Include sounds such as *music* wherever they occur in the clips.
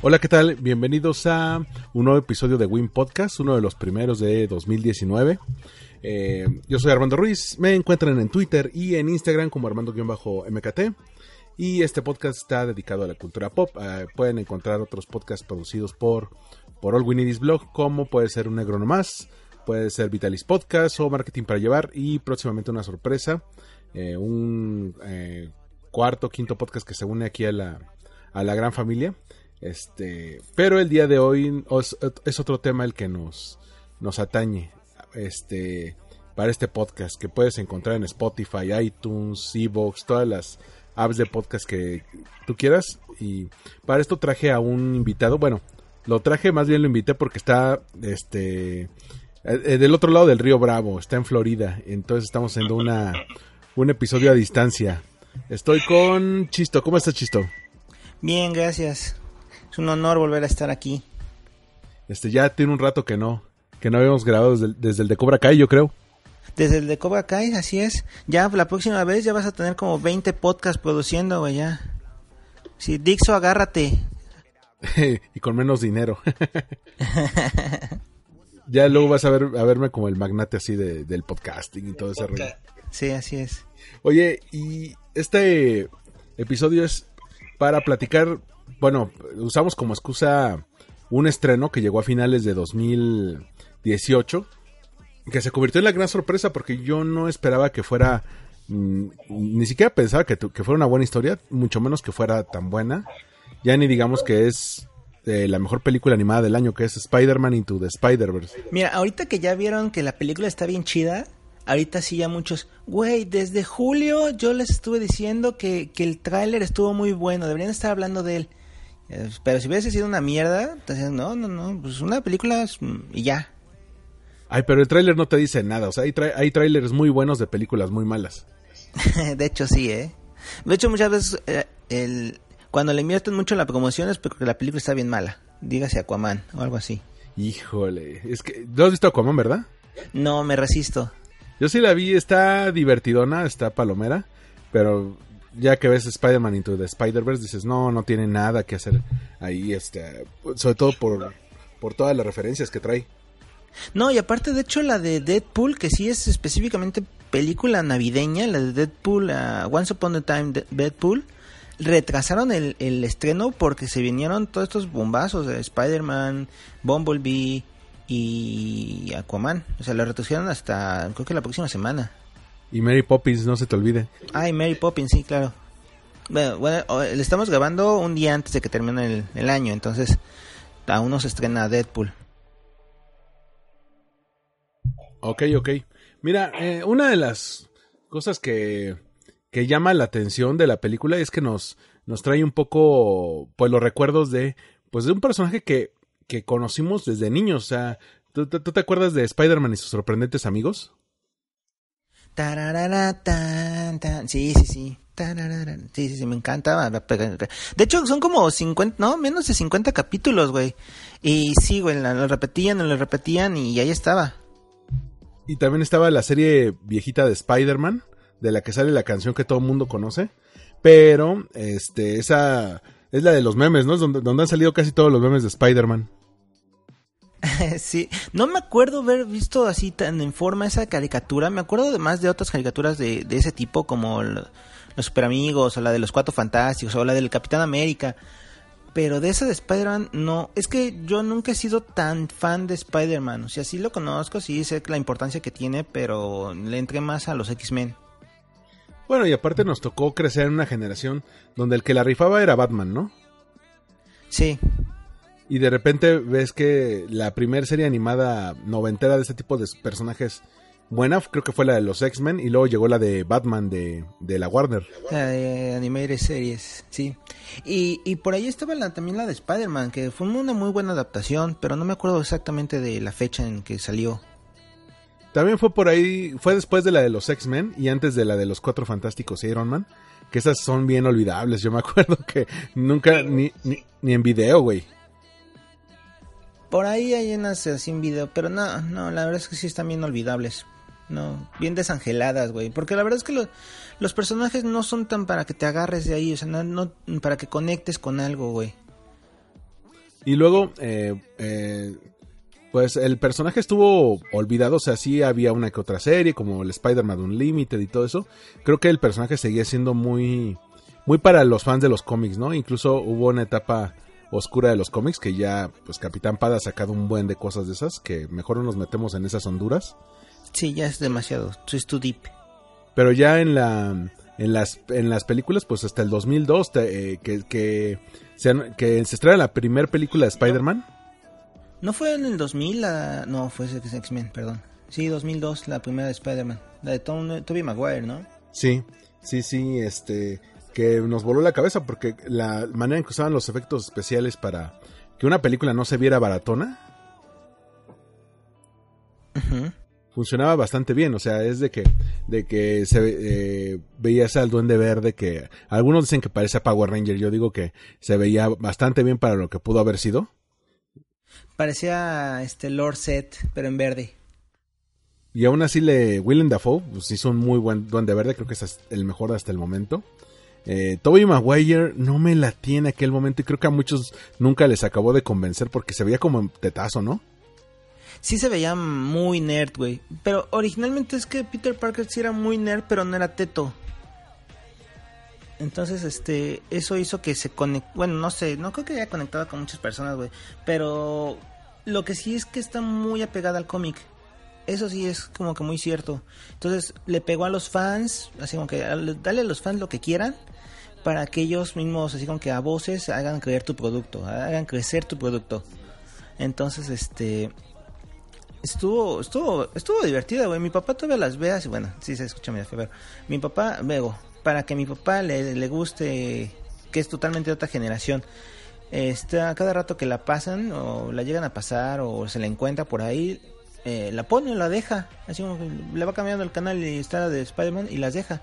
Hola, ¿qué tal? Bienvenidos a un nuevo episodio de Win Podcast, uno de los primeros de 2019. Eh, yo soy Armando Ruiz, me encuentran en Twitter y en Instagram como Armando-MKT. Y este podcast está dedicado a la cultura pop. Eh, pueden encontrar otros podcasts producidos por, por All We Blog, como puede ser Un Negro No Más, puede ser Vitalis Podcast o Marketing para Llevar y próximamente una sorpresa, eh, un eh, cuarto, quinto podcast que se une aquí a la, a la gran familia. Este, pero el día de hoy es, otro tema el que nos, nos atañe este, para este podcast que puedes encontrar en Spotify, iTunes, Evox, todas las apps de podcast que tú quieras. Y para esto traje a un invitado, bueno, lo traje, más bien lo invité porque está este eh, del otro lado del río Bravo, está en Florida. Entonces estamos haciendo una, un episodio a distancia. Estoy con Chisto. ¿Cómo estás, Chisto? Bien, gracias. Es un honor volver a estar aquí. Este, ya tiene un rato que no, que no habíamos grabado desde, el de Cobra Kai, yo creo. Desde el de Cobra Kai, así es. Ya la próxima vez ya vas a tener como 20 podcasts produciendo, güey, ya. Sí, Dixo, agárrate. *laughs* y con menos dinero. *laughs* ya luego vas a ver a verme como el magnate así de, del podcasting y todo ese rollo. Sí, así es. Oye, y este episodio es para platicar, bueno, usamos como excusa un estreno que llegó a finales de 2018, que se convirtió en la gran sorpresa porque yo no esperaba que fuera, mm, ni siquiera pensaba que, que fuera una buena historia, mucho menos que fuera tan buena. Ya ni digamos que es de la mejor película animada del año, que es Spider-Man Into the Spider-Verse. Mira, ahorita que ya vieron que la película está bien chida, ahorita sí ya muchos, güey, desde julio yo les estuve diciendo que, que el tráiler estuvo muy bueno, deberían estar hablando de él. Eh, pero si hubiese sido una mierda, decían, no, no, no, pues una película y ya. Ay, pero el tráiler no te dice nada, o sea, hay, hay trailers muy buenos de películas muy malas. *laughs* de hecho, sí, ¿eh? De hecho, muchas veces eh, el, cuando le invierten mucho en la promoción es porque la película está bien mala. Dígase Aquaman o algo así. Híjole, es que... ¿No has visto Aquaman, verdad? No, me resisto. Yo sí la vi, está divertidona, está palomera, pero ya que ves Spider-Man Into the Spider-Verse dices, no, no tiene nada que hacer ahí, este, sobre todo por, por todas las referencias que trae. No, y aparte, de hecho, la de Deadpool, que sí es específicamente película navideña, la de Deadpool, uh, Once Upon a Time Deadpool, retrasaron el, estreno porque se vinieron todos estos bombazos de Spider-Man, Bumblebee y Aquaman. O sea, lo retrasaron hasta creo que la próxima semana. Y Mary Poppins, no se te olvide. Ah, y Mary Poppins, sí, claro. Bueno, le estamos grabando un día antes de que termine el, año, entonces aún no se estrena Deadpool. Ok, ok. Mira, eh, una de las cosas que que llama la atención de la película es que nos, nos trae un poco, pues, los recuerdos de, pues, de un personaje que, que conocimos desde niños. O sea, ¿tú, te acuerdas de Spider-Man y sus sorprendentes amigos? Sí, sí, sí. Sí, sí, sí, me encanta. De hecho, son como 50, no, menos de 50 capítulos, güey. Y sí, güey, lo repetían, lo repetían y ahí estaba. Y también estaba la serie viejita de Spider-Man, de la que sale la canción que todo el mundo conoce. Pero, este, esa es la de los memes, ¿no? Es donde, donde han salido casi todos los memes de Spider-Man. *laughs* sí, no me acuerdo haber visto así tan en forma esa caricatura. Me acuerdo además de otras caricaturas de, de ese tipo, como lo- Los Super Amigos, o la de los Cuatro Fantásticos, o la del Capitán América. Pero de esa de Spider-Man, no. Es que yo nunca he sido tan fan de Spider-Man. O sea, sí lo conozco, sí sé la importancia que tiene, pero le entré más a los X-Men. Bueno, y aparte nos tocó crecer en una generación donde el que la rifaba era Batman, ¿no? Sí, Y de repente ves que la primera serie animada noventera de este tipo de personajes buena, creo que fue la de los X-Men, y luego llegó la de Batman de, de la Warner. la de Animated Series, sí. Y, y por ahí estaba la, también la de Spider-Man, que fue una muy buena adaptación, pero no me acuerdo exactamente de la fecha en que salió. También fue por ahí, fue después de la de los X-Men y antes de la de los Cuatro Fantásticos y Iron Man, que esas son bien olvidables. Yo me *laughs* acuerdo que nunca, ni, ni, ni en video, güey. Por ahí hay unas así en video, pero no, no, la verdad es que sí están bien olvidables. No, bien desangeladas, güey. Porque la verdad es que lo- los personajes no son tan para que te agarres de ahí, o sea, no, no para que conectes con algo, güey. Y luego, eh, eh, pues el personaje estuvo olvidado, o sea, sí había una que otra serie, como el Spider-Man Unlimited y todo eso. Creo que el personaje seguía siendo muy, muy para los fans de los cómics, ¿no? Incluso hubo una etapa oscura de los cómics que ya, pues Capitán Pada ha sacado un buen de cosas de esas, que mejor no nos metemos en esas honduras. Sí, ya es demasiado, es too deep. Pero ya en la en las en las películas pues hasta el 2002 te- eh, que que se, que se estrena la primera película de Spider-Man. ¿No fue en el 2000 la... No, fue X-Men, perdón. Sí, 2002, la primera de Spider-Man. La de Tom, Tobey Maguire, ¿no? Sí, sí, sí, este que nos voló la cabeza porque la manera en que usaban los efectos especiales para que una película no se viera baratona funcionaba bastante bien, o sea, es de que de que se eh, veías al Duende Verde que algunos dicen que parece a Power Ranger, yo digo que se veía bastante bien para lo que pudo haber sido. Parecía este Lord Set, pero en verde. Y aún así le Willem Dafoe pues hizo un muy buen Duende Verde, creo que es el mejor hasta el momento. Eh, Tobey Maguire no me la tiene aquel momento y creo que a muchos nunca les acabó de convencer porque se veía como tetazo, ¿no? Sí se veía muy nerd, güey. Pero originalmente es que Peter Parker sí era muy nerd, pero no era teto. Entonces, este, eso hizo que se conecte. Bueno, no sé, no creo que haya conectado con muchas personas, güey. Pero lo que sí es que está muy apegada al cómic. Eso sí es como que muy cierto. Entonces, le pegó a los fans, así como que al- dale a los fans lo que quieran para que ellos mismos, así como que a voces, hagan creer tu producto, hagan crecer tu producto. Entonces, este, estuvo estuvo estuvo divertida, güey. Mi papá todavía las ve así, bueno, sí se escucha mi papá, luego, para que mi papá le, le guste, que es totalmente de otra generación, a cada rato que la pasan, o la llegan a pasar, o se la encuentra por ahí, eh, la pone, la deja, así como le va cambiando el canal y está de Spider-Man y las deja.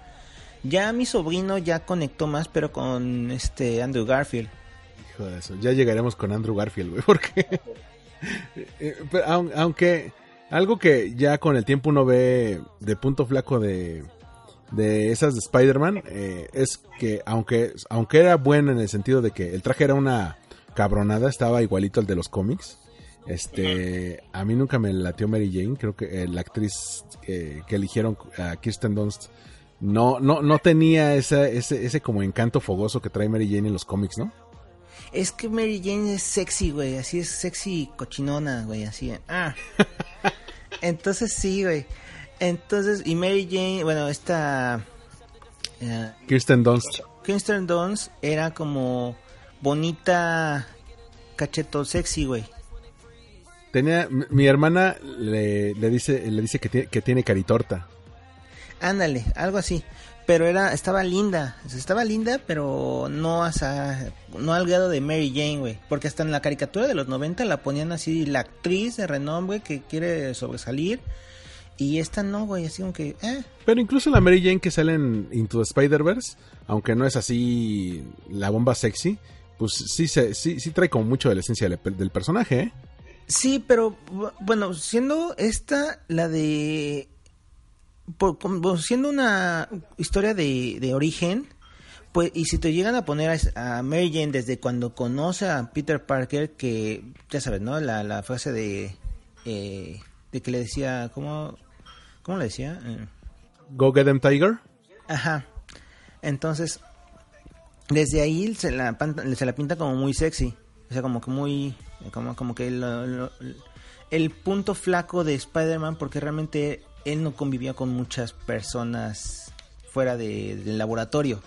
Ya mi sobrino ya conectó más, pero con este Andrew Garfield. Hijo de eso, ya llegaremos con Andrew Garfield, güey, *laughs* porque eh, pero aun- aunque algo que ya con el tiempo uno ve de punto flaco de de esas de Spider-Man eh, es que aunque aunque era bueno en el sentido de que el traje era una cabronada, estaba igualito al de los cómics. Este, a mí nunca me latió Mary Jane, creo que eh, la actriz eh, que eligieron a Kirsten Dunst no no no tenía esa, ese ese como encanto fogoso que trae Mary Jane en los cómics, ¿no? Es que Mary Jane es sexy, güey. Así es sexy cochinona, güey. Así. Ah. *laughs* Entonces sí, güey. Entonces, y Mary Jane, bueno, esta. eh, Kirsten Dunst. Kristen Dunst era como bonita, cacheto sexy, güey. Tenía, mi, mi hermana le, le dice, le dice que tiene, que tiene caritorta. Ándale, algo así. Pero era, estaba linda. Estaba linda, pero no hasta, no al grado de Mary Jane, güey. Porque hasta en la caricatura de los 90 la ponían así, la actriz de renombre que quiere sobresalir. Y esta no, güey, así como que, eh. Pero incluso la Mary Jane que sale en Into Spider-Verse, aunque no es así la bomba sexy, pues sí, se, sí, sí trae como mucho de la esencia del, del personaje, ¿eh? Sí, pero bu- bueno, siendo esta la de. por- siendo una historia de, de origen, Pues, y si te llegan a poner a, a Mary Jane desde cuando conoce a Peter Parker, que ya sabes, ¿no? La, la frase de, eh, de que le decía, ¿cómo, cómo le decía? Eh, Go Get Them Tiger. Ajá. Entonces, desde ahí se la, se la pinta como muy sexy. O sea, como que muy... Como, como que lo- lo- el punto flaco de Spider-Man, porque realmente él no convivía con muchas personas fuera de- del laboratorio.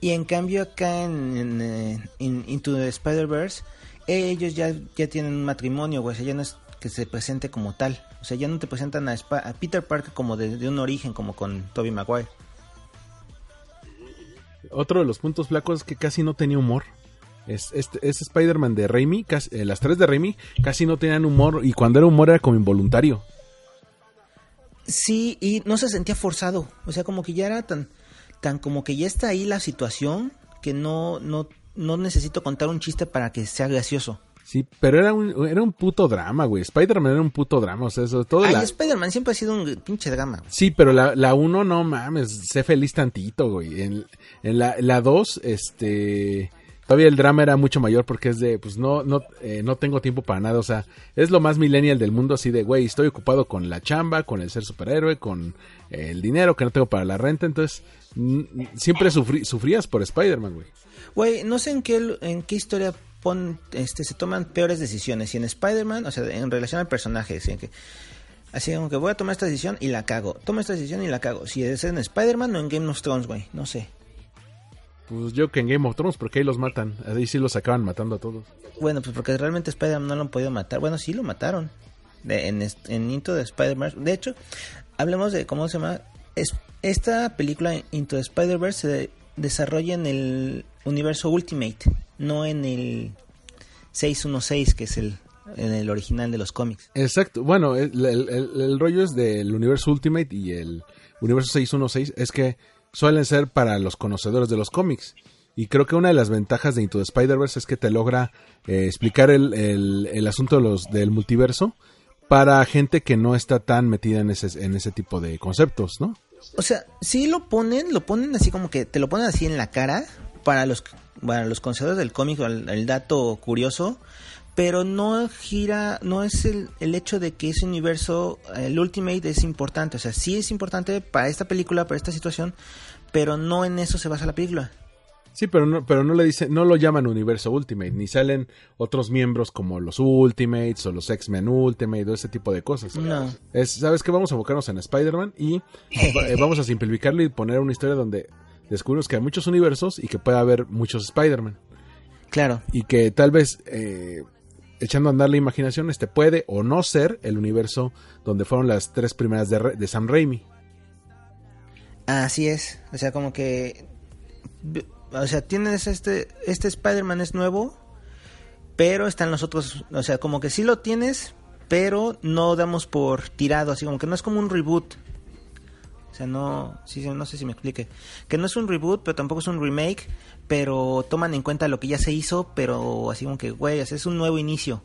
Y en cambio acá en, en, eh, in- Into the Spider-Verse, ellos ya, ya tienen un matrimonio, güey. O sea, ya no es que se presente como tal. O sea, ya no te presentan a, Peter Parker como de, de un origen, como con Tobey Maguire. Otro de los puntos flacos es que casi no tenía humor. Es, este, ese Spider-Man de Raimi, casi- eh, las tres de Raimi, casi no tenían humor. Y cuando era humor era como involuntario. Sí, y no se sentía forzado. O sea, como que ya era tan, tan como que ya está ahí la situación que no, no, no necesito contar un chiste para que sea gracioso. Sí, pero era un, era un puto drama, güey. Spider-Man era un puto drama. O sea, eso, todo Ay, la- Spider-Man siempre ha sido un pinche drama. Sí, pero la, la uno, no mames, sé feliz tantito, güey. En, en la, la dos, este... Todavía el drama era mucho mayor porque es de, pues no, no, eh, no tengo tiempo para nada. O sea, es lo más millennial del mundo, así de, güey, estoy ocupado con la chamba, con el ser superhéroe, con eh, el dinero que no tengo para la renta. Entonces, siempre sufrí- sufrías por Spider-Man, güey. Güey, no sé en qué, en qué historia pon, este, se toman peores decisiones. Si en Spider-Man, o sea, en relación al personaje, así que, así como que voy a tomar esta decisión y la cago. Tomo esta decisión y la cago. Si es en Spider-Man o en Game of Thrones, güey, no sé. Pues yo que en Game of Thrones, porque ahí los matan. Ahí sí los acaban matando a todos. Bueno, pues porque realmente Spider-Man no lo han podido matar. Bueno, sí lo mataron. De- en, en Into the Spider-Verse. De hecho, hablemos de cómo se llama. Es, esta película Into the Spider-Verse se desarrolla en el universo Ultimate, no en el 616, que es el, en el original de los cómics. Exacto. Bueno, el, rollo es del universo Ultimate y el universo 616 es que suelen ser para los conocedores de los cómics. Y creo que una de las ventajas de Into the Spider-Verse es que te logra eh, explicar el, el- el asunto de los, del multiverso para gente que no está tan metida en ese, en ese tipo de conceptos, ¿no? O sea, sí lo ponen, lo ponen así como que te lo ponen así en la cara para los para los conocedores del cómic, el, el dato curioso, pero no gira, no es el, el hecho de que ese universo, el Ultimate es importante, o sea, sí es importante para esta película, para esta situación, pero no en eso se basa la película. Sí, pero no, pero no le dicen, no lo llaman universo Ultimate, ni salen otros miembros como los Ultimates o los X-Men Ultimate o ese tipo de cosas. No. Es, ¿sabes qué? Vamos a enfocarnos en Spider-Man y eh, vamos a simplificarlo y poner una historia donde descubrimos que hay muchos universos y que puede haber muchos Spider-Man. Claro. Y que tal vez, eh, echando a andar la imaginación, este puede o no ser el universo donde fueron las tres primeras de, de Sam Raimi. Así es, o sea, como que o sea, tienes este este Spider-Man es nuevo, pero están los otros, o sea, como que sí lo tienes, pero no damos por tirado, así como que no es como un reboot. O sea, no, sí, no sé si me explique. Que no es un reboot, pero tampoco es un remake, pero toman en cuenta lo que ya se hizo, pero así como que, güey, es un nuevo inicio.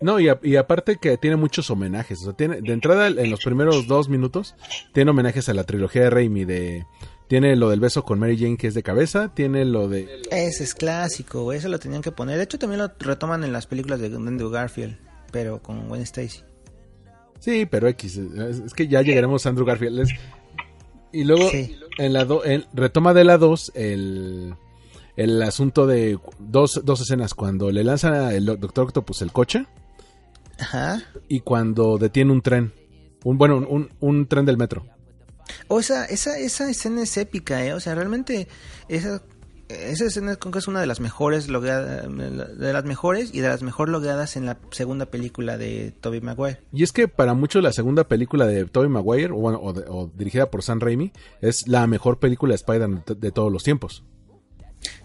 No, y, y aparte que tiene muchos homenajes. O sea, de entrada, en los primeros dos minutos, tiene homenajes a la trilogía de Raimi. De, tiene lo del beso con Mary Jane, que es de cabeza. Tiene lo de. Ese es clásico, güey, eso lo tenían que poner. De hecho, también lo retoman en las películas de Andrew Garfield, pero con Gwen Stacy. Sí, pero X. Es, es que ya llegaremos a Andrew Garfield. Es- y luego, Sí. en la do- en- retoma de la 2 el, el asunto de dos, dos escenas. Cuando le lanza el Doctor Octopus el coche Ajá. y cuando detiene un tren. Un, bueno, un, un tren del metro. O esa, esa, esa escena es épica, ¿eh? O sea, realmente esa, esa escena creo que es una de las mejores logradas, de las mejores y de las mejor logradas en la segunda película de Tobey Maguire. Y es que para muchos la segunda película de Tobey Maguire, o, bueno, o de- o dirigida por Sam Raimi, es la mejor película de Spider-Man de, de todos los tiempos.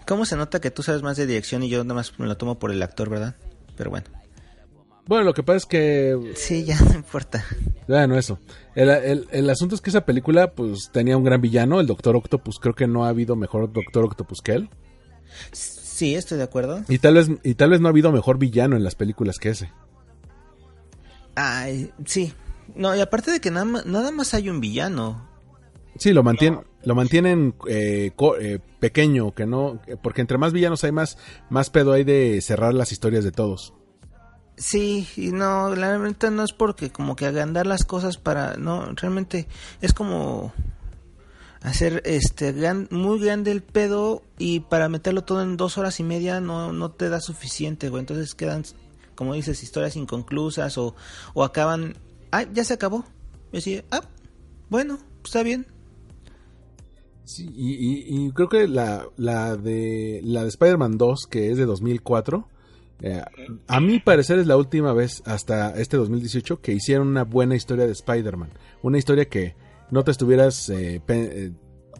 ¿Cómo se nota que tú sabes más de dirección y yo nada más me lo tomo por el actor, verdad? Pero bueno. Bueno, lo que pasa es que... Sí, ya no importa. Bueno, eso. El, el- el asunto es que esa película pues tenía un gran villano, el Doctor Octopus. Creo que no ha habido mejor Doctor Octopus que él. Sí, estoy de acuerdo. Y tal vez, y tal vez no ha habido mejor villano en las películas que ese. Ay, sí. No, y aparte de que nada más, nada más hay un villano. Sí, lo mantienen, lo mantienen eh, eh, pequeño, que no, porque entre más villanos hay más, más pedo hay de cerrar las historias de todos. Sí, y no, la verdad no es porque como que agrandar las cosas para, no, realmente es como hacer este gran- muy grande el pedo y para meterlo todo en dos horas y media no, no te da suficiente, güey. Entonces quedan, como dices, historias inconclusas o, o acaban, ah, ya se acabó. Y así, ah, bueno, está bien. Sí, y, y- y creo que la, la de la de Spider-Man 2, que es de 2004, eh, a mi parecer es la última vez hasta este 2018 que hicieron una buena historia de Spider-Man. Una historia que no te estuvieras eh, eh,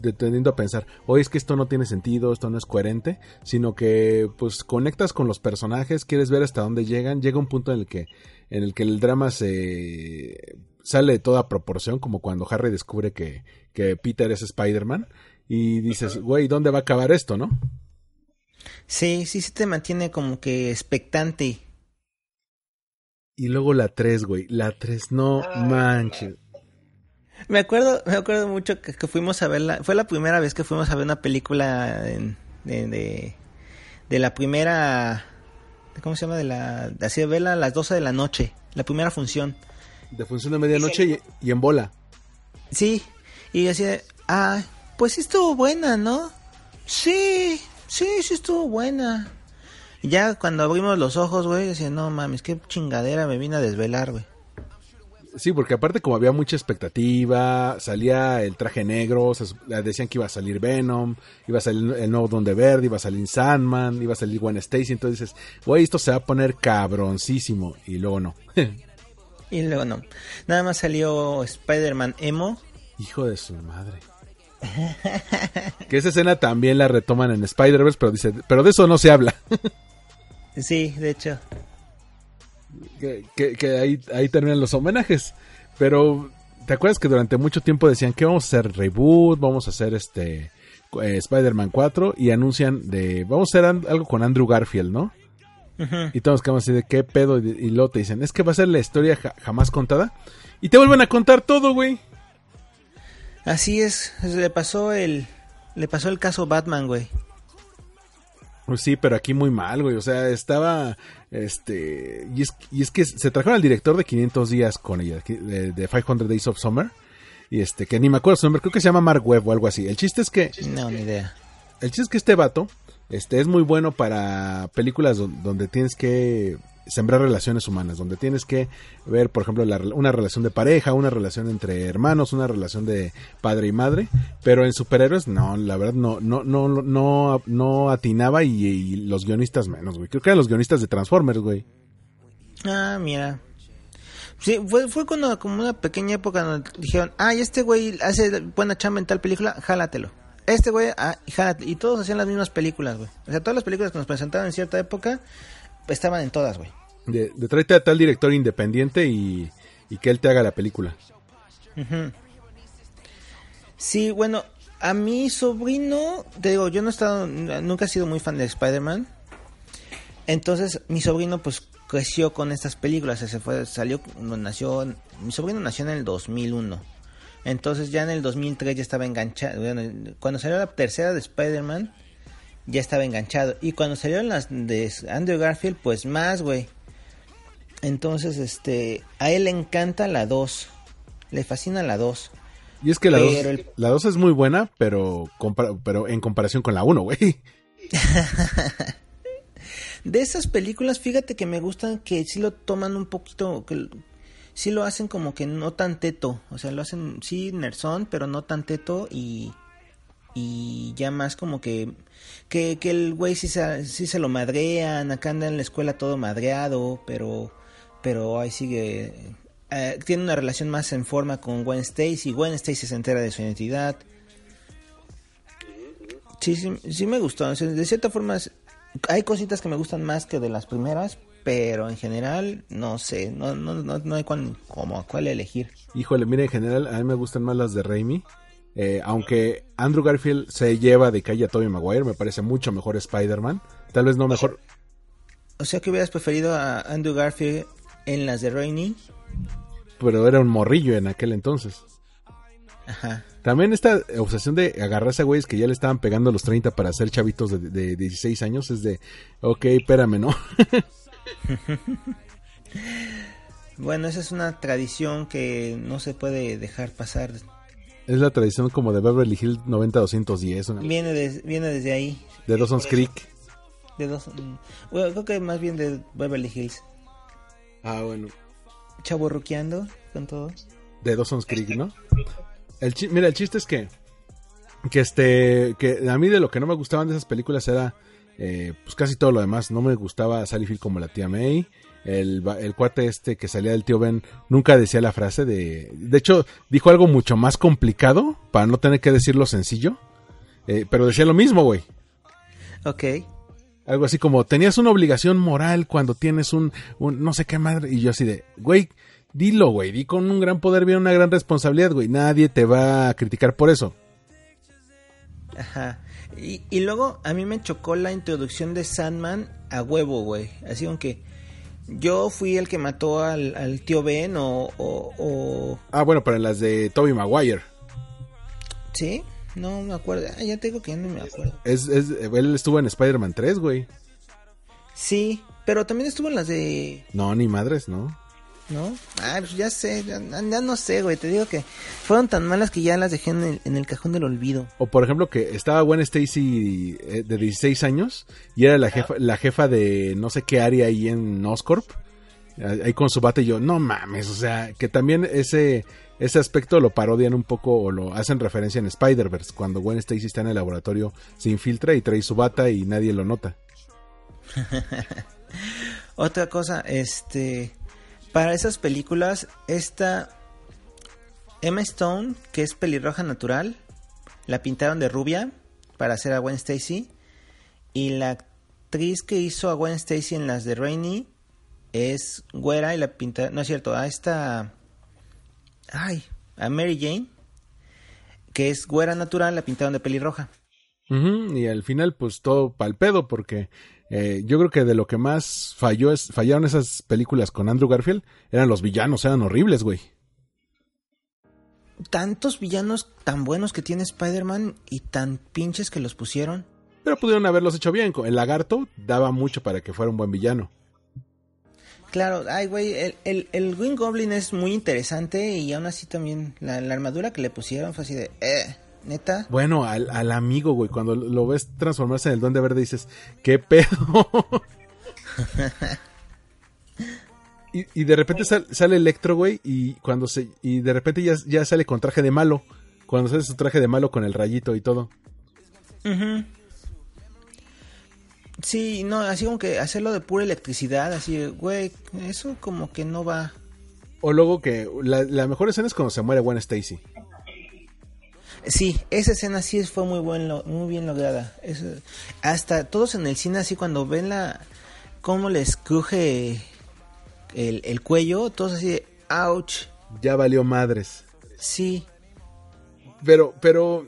deteniendo a pensar, oye, es que esto no tiene sentido, esto no es coherente, sino que pues conectas con los personajes, quieres ver hasta dónde llegan, llega un punto en el que, en el, que el drama se sale de toda proporción, como cuando Harry descubre que, que Peter es Spider-Man, y dices, güey, ¿dónde va a acabar esto, no? Sí, sí, sí te mantiene como que expectante. Y luego la 3, güey, la 3, no manches. Me acuerdo, me acuerdo mucho que, que fuimos a verla. Fue la primera vez que fuimos a ver una película en- de, de, de la primera. ¿Cómo se llama? De la. De así de verla a las 12 de la noche. La primera función. De función de medianoche y, y en bola. Sí. Y así de. Ah, pues sí estuvo buena, ¿no? Sí, sí, sí estuvo buena. Y ya cuando abrimos los ojos, güey, decía, no mames, qué chingadera me vine a desvelar, güey. Sí, porque aparte como había mucha expectativa, salía el traje negro, se decían que iba a salir Venom, iba a salir el nuevo Don de Verde, iba a salir Sandman, iba a salir Gwen Stacy, entonces dices, güey, esto se va a poner cabroncísimo, y luego no. *laughs* Y luego no. Nada más salió Spider-Man Emo. Hijo de su madre. *laughs* que esa escena también la retoman en Spider-Verse, pero dice, pero de eso no se habla. *laughs* Sí, de hecho. que, que- que ahí, ahí terminan los homenajes. Pero, ¿te acuerdas que durante mucho tiempo decían que vamos a hacer reboot, vamos a hacer este eh, Spider-Man 4 y anuncian de, vamos a hacer algo con Andrew Garfield, ¿no? Y todos quedamos así de qué pedo y, y luego te dicen, es que va a ser la historia ja- jamás contada. Y te vuelven a contar todo, güey. Así es, le pasó el le pasó el caso Batman, güey. Pues sí, pero aquí muy mal, güey. O sea, estaba. Este. Y es, y es que se trajeron al director de 500 días con ella, de, de 500 Days of Summer. Y este, que ni me acuerdo su nombre, creo que se llama Mark Webb o algo así. El chiste es que. No, ni idea. El chiste es que este vato. Este es muy bueno para películas don- donde tienes que sembrar relaciones humanas, donde tienes que ver, por ejemplo, la una relación de pareja, una relación entre hermanos, una relación de padre y madre, pero en superhéroes no, la verdad no no no no no atinaba y, los guionistas menos, güey. Creo que eran los guionistas de Transformers, güey. Ah, mira. Sí, fue, fue cuando, como una pequeña época donde dijeron, ah, y este güey hace buena chamba en tal película, jálatelo. Este güey, ah, y todos hacían las mismas películas, güey. O sea, todas las películas que nos presentaban en cierta época, estaban en todas, güey. De, de tráete a tal director independiente y, que él te haga la película. Sí, bueno, a mi sobrino, te digo, yo no he estado, nunca he sido muy fan de Spider-Man. Entonces, mi sobrino, pues, creció con estas películas. Se fue, salió, nació, mi sobrino nació en el 2001. Entonces, ya en el 2003 ya estaba enganchado. Cuando salió la tercera de Spider-Man, ya estaba enganchado. Y cuando salieron las de Andrew Garfield, pues más, güey. Entonces, este, a él le encanta la 2. Le fascina la 2. Y es que la 2 Pero el- la dos es muy buena, pero pero en comparación con la 1, güey. *laughs* De esas películas, fíjate que me gustan que sí lo toman un poquito, que sí lo hacen como que no tan teto, o sea, lo hacen sí nerzón, pero no tan teto y y ya más como que que, que el güey sí se, sí se lo madrean, acá anda en la escuela todo madreado, pero pero ahí sigue eh, tiene una relación más en forma con Gwen Stacy, Gwen Stacy se entera de su identidad. Sí, sí, sí me gustó. o sea, de cierta forma, hay cositas que me gustan más que de las primeras, pero en general, no sé, no, no, no, no hay cuál, como cuál elegir. Híjole, mira, en general a mí me gustan más las de Raimi. Eh, aunque Andrew Garfield se lleva de calle a Tobey Maguire, me parece mucho mejor Spider-Man. Tal vez no mejor. O sea que hubieras preferido a Andrew Garfield en las de Raimi. Pero era un morrillo en aquel entonces. Ajá. También esta obsesión de agarrarse a güeyes que ya le estaban pegando los 30 para ser chavitos de, de 16 años es de, ok, espérame, ¿no? *laughs* Bueno, esa es una tradición que no se puede dejar pasar. Es la tradición como de Beverly Hills 90-210. una- Viene, de- viene desde ahí. De Dawson's Creek. De dos, bueno, creo que más bien de Beverly Hills. Ah, bueno. Chavo ruqueando con todo. De Dawson's Creek, ¿no? El Mira, el chiste es que... Que este... Que a mí de lo que no me gustaban de esas películas era... eh, pues casi todo lo demás. No me gustaba Sally Field como la tía May. El, el cuate este que salía del tío Ben nunca decía la frase de... De hecho, dijo algo mucho más complicado para no tener que decirlo sencillo. Eh, pero decía lo mismo, güey. Ok. Algo así como, tenías una obligación moral cuando tienes un, un no sé qué madre. Y yo así de, güey, dilo, güey, di con un gran poder viene una gran responsabilidad, güey. Nadie te va a criticar por eso. Ajá. Y, y luego a mí me chocó la introducción de Sandman a huevo, güey. Así aunque yo fui el que mató al, al tío Ben o, o, o- Ah, bueno, pero en las de Toby Maguire. ¿Sí? No me acuerdo. Ah, ya te digo que no me acuerdo. Es, es, él estuvo en Spider-Man 3, güey. Sí, pero también estuvo en las de... No, ni madres, ¿no? ¿No? Ah, pues ya sé, ya, ya no sé, güey. Te digo que fueron tan malas que ya las dejé en el, en el cajón del olvido. O por ejemplo que estaba Gwen Stacy eh, de 16 años y era la jefa, la jefa de no sé qué área ahí en Oscorp. Ahí con su bate y yo, no mames, o sea, que también ese, ese aspecto lo parodian un poco o lo hacen referencia en Spider-Verse, cuando Gwen Stacy está en el laboratorio, se infiltra y trae su bata y nadie lo nota. *laughs* Otra cosa, este, para esas películas, esta Emma Stone, que es pelirroja natural, la pintaron de rubia para hacer a Gwen Stacy. Y la actriz que hizo a Gwen Stacy en las de Rainy es güera y la pintaron, no es cierto, a esta, ay, a Mary Jane, que es güera natural, la pintaron de pelirroja. Ujú, y al final, pues todo pal pedo, porque eh, yo creo que de lo que más falló es, fallaron esas películas con Andrew Garfield, eran los villanos, eran horribles, güey. Tantos villanos tan buenos que tiene Spider-Man y tan pinches que los pusieron. Pero pudieron haberlos hecho bien. El lagarto daba mucho para que fuera un buen villano. Claro, ay, güey, el, el, el Green Goblin es muy interesante y aún así también la, la armadura que le pusieron fue así de, eh, neta. Bueno, al, al amigo, güey, cuando lo ves transformarse en el duende verde dices, ¿qué pedo? *laughs* y, y de repente sal- sale Electro, güey, y cuando se y de repente ya, ya sale con traje de malo. Cuando sale su traje de malo con el rayito y todo. Sí, no, así como que hacerlo de pura electricidad, así, güey, eso como que no va. O luego que la, la mejor escena es cuando se muere Gwen Stacy. Sí, esa escena sí fue muy buen, muy bien lograda. Hasta todos en el cine así cuando ven la cómo les cruje el, el cuello, todos así de ouch. Ya valió madres. Sí, Pero, pero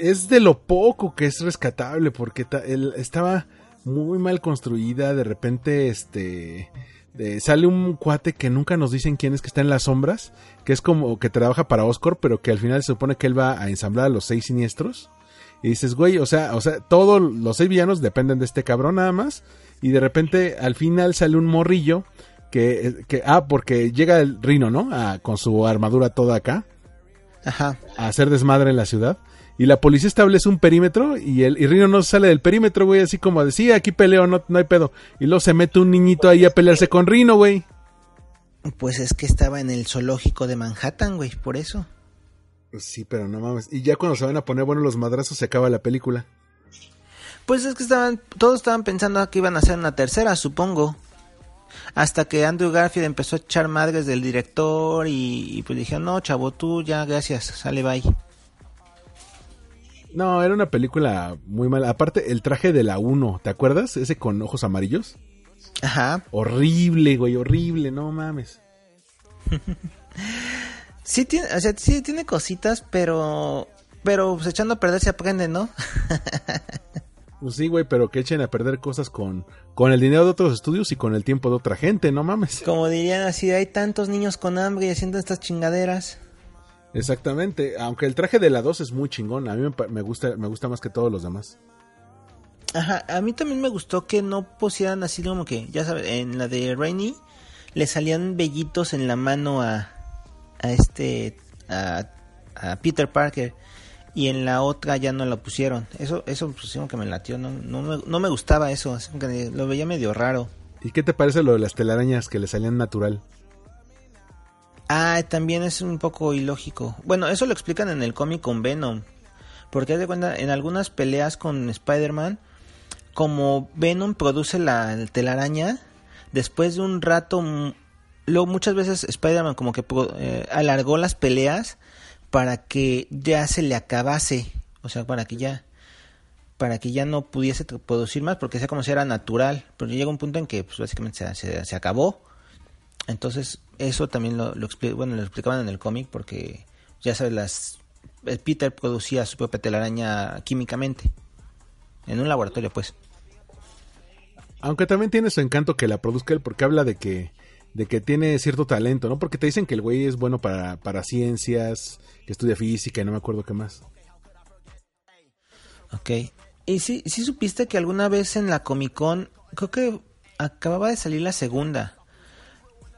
es de lo poco que es rescatable porque ta- él estaba muy mal construida. De repente, este, de- sale un cuate que nunca nos dicen quién es que está en las sombras, que es como que trabaja para Oscorp, pero que al final se supone que él va a ensamblar a los seis siniestros. Y dices, güey, o sea, o sea, todos los seis villanos dependen de este cabrón nada más. Y de repente, al final sale un morrillo que, que ah, porque llega el Rino, ¿no? Con su armadura toda acá ajá. a hacer desmadre en la ciudad. Y la policía establece un perímetro y el y Rino no sale del perímetro, güey, así como de, sí, aquí peleo, no, no hay pedo. Y luego se mete un niñito ahí a pelearse con Rino, güey. Pues es que estaba en el zoológico de Manhattan, güey, por eso. Sí, pero no mames. Y ya cuando se van a poner buenos los madrazos se acaba la película. Pues es que estaban, todos estaban pensando que iban a hacer una tercera, supongo. Hasta que Andrew Garfield empezó a echar madres del director y, y pues dijeron, no, chavo, tú ya, gracias, sale bye. No, era una película muy mala. Aparte, el traje de la 1, ¿te acuerdas? Ese con ojos amarillos. Ajá. Horrible, güey, horrible, no mames. *laughs* Sí tiene, o sea, sí tiene cositas, pero, pero pues echando a perder se aprende, ¿no? *laughs* Pues sí, güey, pero que echen a perder cosas con, con el dinero de otros estudios y con el tiempo de otra gente, no mames. Como dirían así, hay tantos niños con hambre y haciendo estas chingaderas. Exactamente, aunque el traje de la 2 es muy chingón, a mí me, me gusta me gusta más que todos los demás. Ajá, a mí también me gustó que no pusieran así como que, ya sabes, en la de Rainy le salían vellitos en la mano a, a este, a, a Peter Parker y en la otra ya no lo pusieron. Eso, eso pues como que me latió, no, no, me, no me gustaba eso, así como que lo veía medio raro. ¿Y qué te parece lo de las telarañas que le salían natural? Ah, también es un poco ilógico. Bueno, eso lo explican en el cómic con Venom. Porque de cuenta, en algunas peleas con Spider-Man, como Venom produce la telaraña, después de un rato, mm, luego muchas veces Spider-Man como que eh, alargó las peleas para que ya se le acabase. O sea, para que ya para que ya no pudiese producir más, porque sea como si era natural. Pero llega un punto en que pues, básicamente se acabó. Entonces, eso también lo, bueno, lo explicaban en el cómic porque, ya sabes, las Peter producía su propia telaraña químicamente. En un laboratorio, pues. Aunque también tiene su encanto que la produzca él porque habla de que de que tiene cierto talento, ¿no? Porque te dicen que el güey es bueno para, para ciencias, que estudia física y no me acuerdo qué más. Ok. Y sí, sí supiste que alguna vez en la Comic Con, creo que acababa de salir la segunda.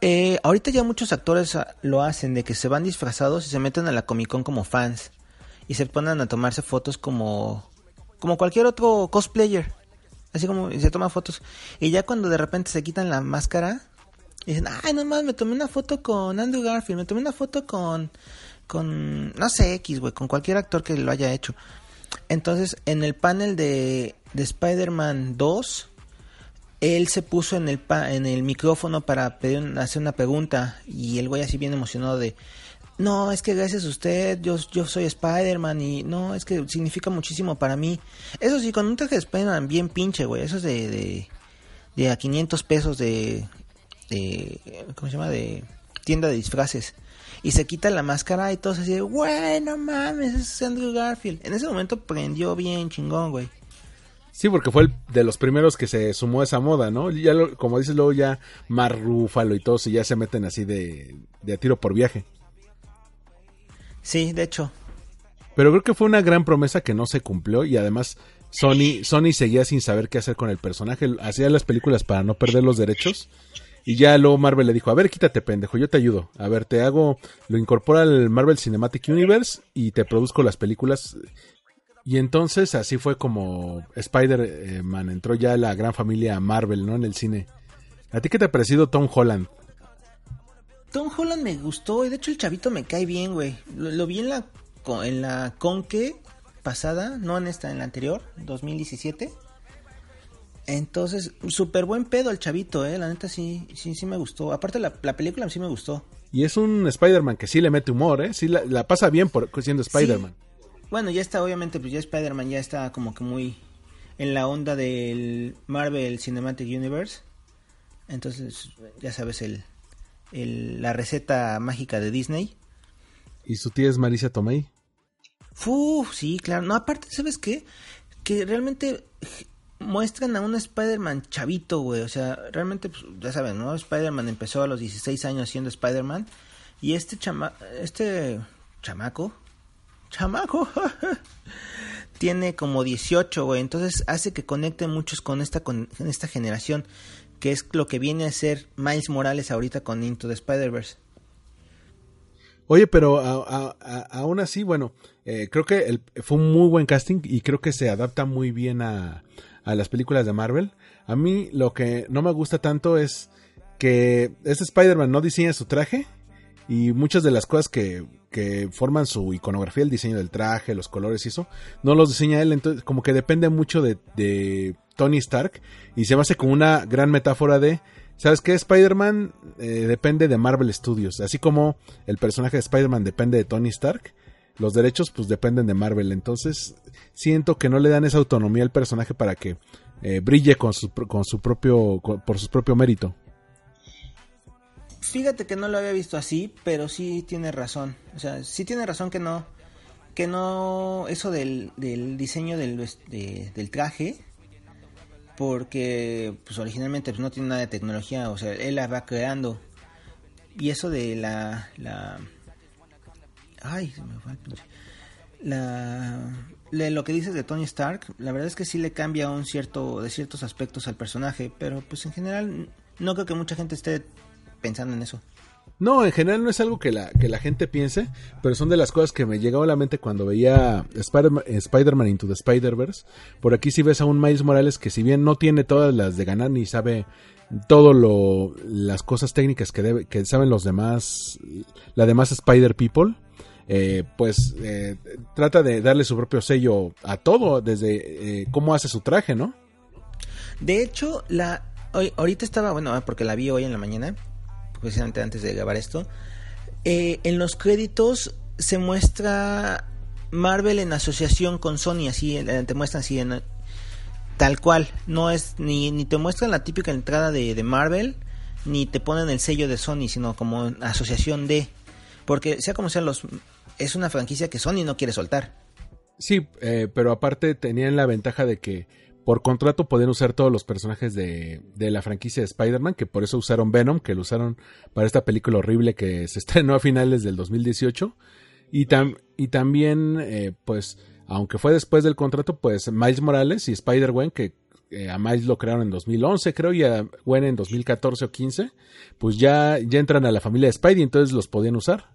Eh, ahorita ya muchos actores ah, lo hacen, de que se van disfrazados y se meten a la Comic Con como fans. Y se ponen a tomarse fotos como, como cualquier otro cosplayer. Así como se toman fotos. Y ya cuando de repente se quitan la máscara, dicen, ay, nomás me tomé una foto con Andrew Garfield, me tomé una foto con, con, no sé, X, güey, con cualquier actor que lo haya hecho. Entonces, en el panel de, de Spider-Man 2, él se puso en el, pa- en el micrófono para pedir hacer una pregunta y el güey así bien emocionado de, no, es que gracias a usted, yo, yo soy Spider-Man y no, es que significa muchísimo para mí. Eso sí, con un traje de Spider-Man bien pinche, güey, eso es de, de, a 500 pesos de, ¿cómo se llama? De tienda de disfraces. Y se quita la máscara y todos así güey, no mames, es Andrew Garfield. En ese momento prendió bien chingón, güey. Sí, porque fue el de los primeros que se sumó a esa moda, ¿no? Ya lo- como dices, luego ya Mar Rúfalo y todos y ya se meten así de, de a tiro por viaje. Sí, de hecho. Pero creo que fue una gran promesa que no se cumplió y además Sony, Sony seguía sin saber qué hacer con el personaje. Hacía las películas para no perder los derechos. Y ya luego Marvel le dijo, a ver, quítate pendejo, yo te ayudo. A ver, te hago, lo incorpora al Marvel Cinematic Universe y te produzco las películas. Y entonces así fue como Spider-Man entró ya a la gran familia Marvel, ¿no? En el cine. ¿A ti qué te ha parecido Tom Holland? Tom Holland me gustó y de hecho el chavito me cae bien, güey. Lo, lo vi en la, en la Conque pasada, no en esta, en la anterior, 2017. Entonces, súper buen pedo el chavito, eh. La neta sí, sí, sí me gustó. Aparte la, la película sí me gustó. Y es un Spider-Man que sí le mete humor, ¿eh? Sí la, la pasa bien por siendo Spider-Man. Bueno, ya está, obviamente, pues ya Spider-Man ya está como que muy en la onda del Marvel Cinematic Universe. Entonces, ya sabes, el, el- la receta mágica de Disney. Y su tía es Marisa Tomei. Uf, sí, claro. No, aparte, ¿sabes qué? Que realmente muestran a un Spider-Man chavito, güey. O sea, realmente, pues, ya saben, ¿no? Spider-Man empezó a los 16 años siendo Spider-Man. Y este chama... Este chamaco... Chamaco. *laughs* tiene como 18, güey. Entonces hace que conecten muchos con esta, con esta generación. Que es lo que viene a ser Miles Morales ahorita con Into the Spider-Verse. Oye, pero a- aún así, bueno, eh, creo que fue un muy buen casting y creo que se adapta muy bien a, a las películas de Marvel. A mí lo que no me gusta tanto es que este Spider-Man no diseña su traje y muchas de las cosas que, que forman su iconografía, el diseño del traje, los colores y eso, no los diseña él, entonces como que depende mucho de, de Tony Stark y se me como una gran metáfora de, ¿sabes qué? Spider-Man eh, depende de Marvel Studios, así como el personaje de Spider-Man depende de Tony Stark, los derechos pues dependen de Marvel, entonces siento que no le dan esa autonomía al personaje para que eh, brille con su, con su propio, con- por su propio mérito. Fíjate que no lo había visto así, pero sí tiene razón. O sea, sí tiene razón que no, que no, eso del, del diseño del, del traje, porque pues originalmente pues, no tiene nada de tecnología, o sea, él la va creando. Y eso de la, la Ay, se me fue el pinche. La, lo que dices de Tony Stark, la verdad es que sí le cambia un cierto, de ciertos aspectos al personaje, pero pues en general no creo que mucha gente esté pensando en eso. No, en general no es algo que la, que la gente piense, pero son de las cosas que me llegaba a la mente cuando veía Spider- Spider-Man Into the Spider-Verse. Por aquí sí ves a un Miles Morales que si bien no tiene todas las de ganar ni sabe todo lo las cosas técnicas que debe, que saben los demás, la demás Spider People, eh, pues eh, trata de darle su propio sello a todo, desde eh, cómo hace su traje, ¿no? De hecho, la hoy, ahorita estaba, bueno, porque la vi hoy en la mañana, precisamente antes de grabar esto. eh, en los créditos se muestra Marvel en asociación con Sony, así te muestran así en tal cual. No es ni, ni te muestran la típica entrada de, Marvel, ni te ponen el sello de Sony, sino como asociación de. Porque sea como sea, los es una franquicia que Sony no quiere soltar. Sí, eh, pero aparte tenían la ventaja de que por contrato podían usar todos los personajes de, de la franquicia de Spider-Man, que por eso usaron Venom, que lo usaron para esta película horrible que se *laughs* estrenó a finales del 2018. Y, tam- y también, eh, pues, aunque fue después del contrato, pues Miles Morales y Spider-Gwen, que eh, a Miles lo crearon en 2011, creo, y a Gwen en 2014 o 15, pues ya, ya entran a la familia de Spidey, entonces los podían usar.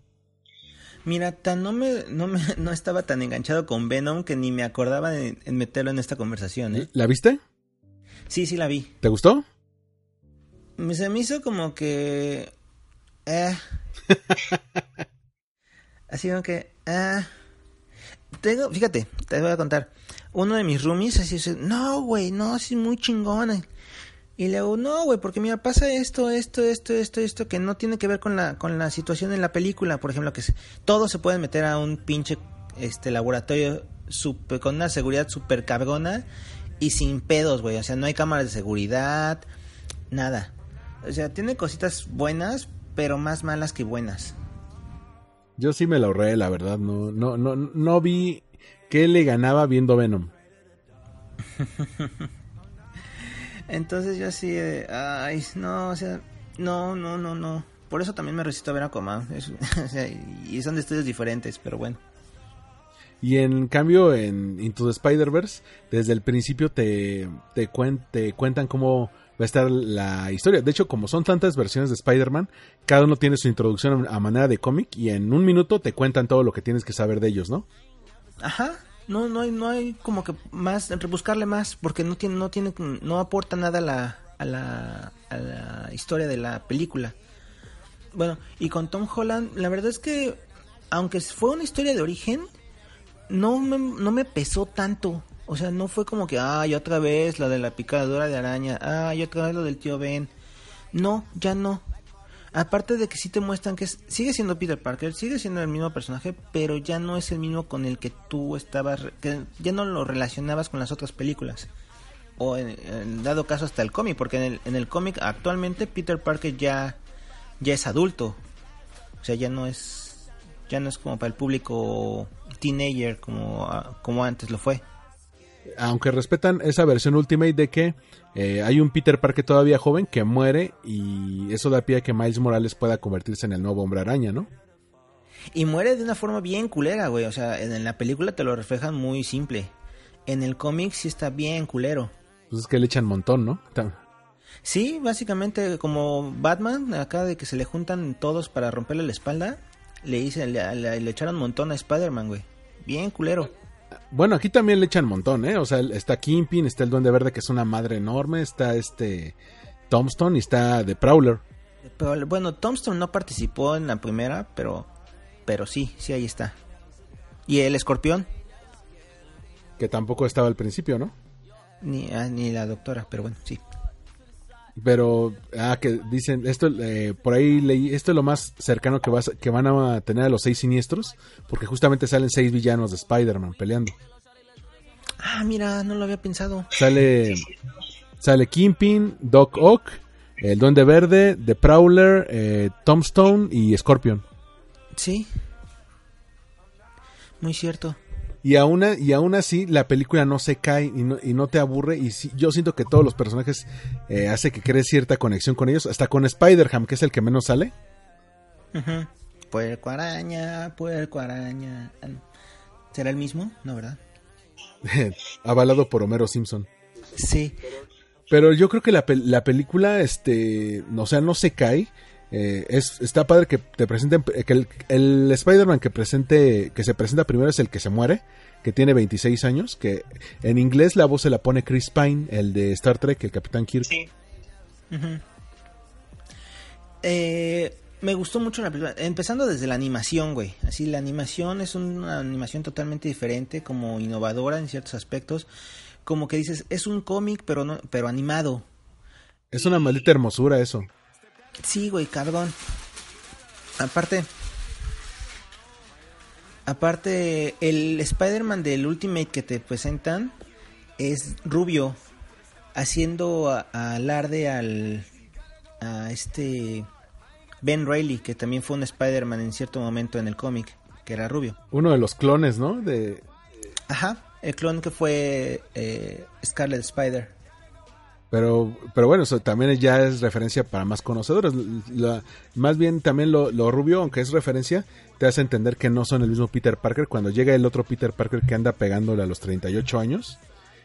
Mira, tan no me, no me *laughs* no estaba tan enganchado con Venom que ni me acordaba de, en meterlo en esta conversación, ¿eh? ¿La viste? Sí, sí la vi. ¿Te gustó? Me- Se me hizo como que eh. *laughs* Así como que ah. Tengo, fíjate, te voy a contar. Uno de mis roomies así dice, "No, güey, no, sí muy chingona." Y le digo, "No, güey, porque mira, pasa esto, esto, esto, esto, esto que no tiene que ver con la con la situación en la película, por ejemplo, que se- todos se pueden meter a un pinche este laboratorio super, con una seguridad super cabrona y sin pedos, güey, o sea, no hay cámaras de seguridad, nada. O sea, tiene cositas buenas, pero más malas que buenas. Yo sí me lo ahorré, la verdad. No, no, no, no vi que le ganaba viendo Venom. *laughs* Entonces yo así, de, ay, no, o sea, no, no, no, no. Por eso también me resisto a ver. Es- *laughs* o sea, y son de estudios diferentes, pero bueno. Y en cambio, en Into the Spider-Verse, desde el principio te, te, cuen- te cuentan cómo va a estar la historia. De hecho, como son tantas versiones de Spider-Man, cada uno tiene su introducción a manera de cómic y en un minuto te cuentan todo lo que tienes que saber de ellos, ¿no? Ajá, no, no hay, no hay como que más, rebuscarle más, porque no tiene, no tiene, no aporta nada a la, a la, a la historia de la película. Bueno, y con Tom Holland, la verdad es que, aunque fue una historia de origen, no me, no me pesó tanto. O sea, no fue como que, ay, otra vez la de la picadura de araña, ay, otra vez lo del tío Ben. No, ya no. Aparte de que sí te muestran que es- sigue siendo Peter Parker, sigue siendo el mismo personaje, pero ya no es el mismo con el que tú estabas, que ya no lo relacionabas con las otras películas. O en, dado caso hasta el cómic, porque en el, en el cómic actualmente Peter Parker ya, ya es adulto. O sea, ya no es, ya no es como para el público teenager como, como antes lo fue. Aunque respetan esa versión Ultimate de que eh, hay un Peter Parker todavía joven que muere y eso da pie a que Miles Morales pueda convertirse en el nuevo hombre araña, ¿no? Y muere de una forma bien culera, güey. O sea, en, la película te lo reflejan muy simple. En el cómic sí está bien culero. Pues es que le echan montón, ¿no? Sí, básicamente como Batman, acá de que se le juntan todos para romperle la espalda, le hice, le, le- le echaron un montón a Spider-Man, güey. Bien culero. Bueno, aquí también le echan montón, ¿eh? O sea, está Kingpin, está el Duende Verde que es una madre enorme, está este Tombstone y está The Prowler. Pero bueno, Tombstone no participó en la primera, pero pero sí, sí ahí está. Y el escorpión, que tampoco estaba al principio, ¿no? ni, ah, ni la doctora, pero bueno, sí. Pero, ah, que dicen, esto, eh, por ahí leí, esto es lo más cercano que, vas, que van a tener a los seis siniestros, porque justamente salen seis villanos de Spider-Man peleando. Ah, mira, no lo había pensado. Sale, sale Kingpin, Doc Ock, el Duende Verde, The Prowler, eh, Tombstone y Scorpion. Sí. Muy cierto. Y aún, y aún así la película no se cae y no, y no te aburre. Y sí, yo siento que todos los personajes eh, hace que crees cierta conexión con ellos. Hasta con Spider-Ham, que es el que menos sale. Ujú. puerco araña, puerco araña. ¿Será el mismo? No, ¿verdad? *laughs* Avalado por Homero Simpson. Sí. Pero yo creo que la, pel- la película, este, o sea, no se cae. Eh, es, está padre que te presenten, que el, el Spider-Man que presente, que se presenta primero es el que se muere, que tiene 26 años, que en inglés la voz se la pone Chris Pine, el de Star Trek, el Capitán Kirk. Ujú. Eh, me gustó mucho la película, empezando desde la animación, güey. Así, la animación es una animación totalmente diferente, como innovadora en ciertos aspectos. Como que dices, es un cómic, pero no, pero animado. Es una maldita hermosura eso. Sí, güey, cabrón. Aparte, aparte, el Spider-Man del Ultimate que te presentan es rubio, haciendo a- a alarde al a este Ben Reilly, que también fue un Spider-Man en cierto momento en el cómic, que era rubio. Uno de los clones, ¿no? De, Ajá, el clon que fue eh, Scarlet Spider. Pero, pero bueno, eso también ya es referencia para más conocedores. La- más bien también lo, lo rubio, aunque es referencia, te hace entender que no son el mismo Peter Parker. Cuando llega el otro Peter Parker que anda pegándole a los 38 años,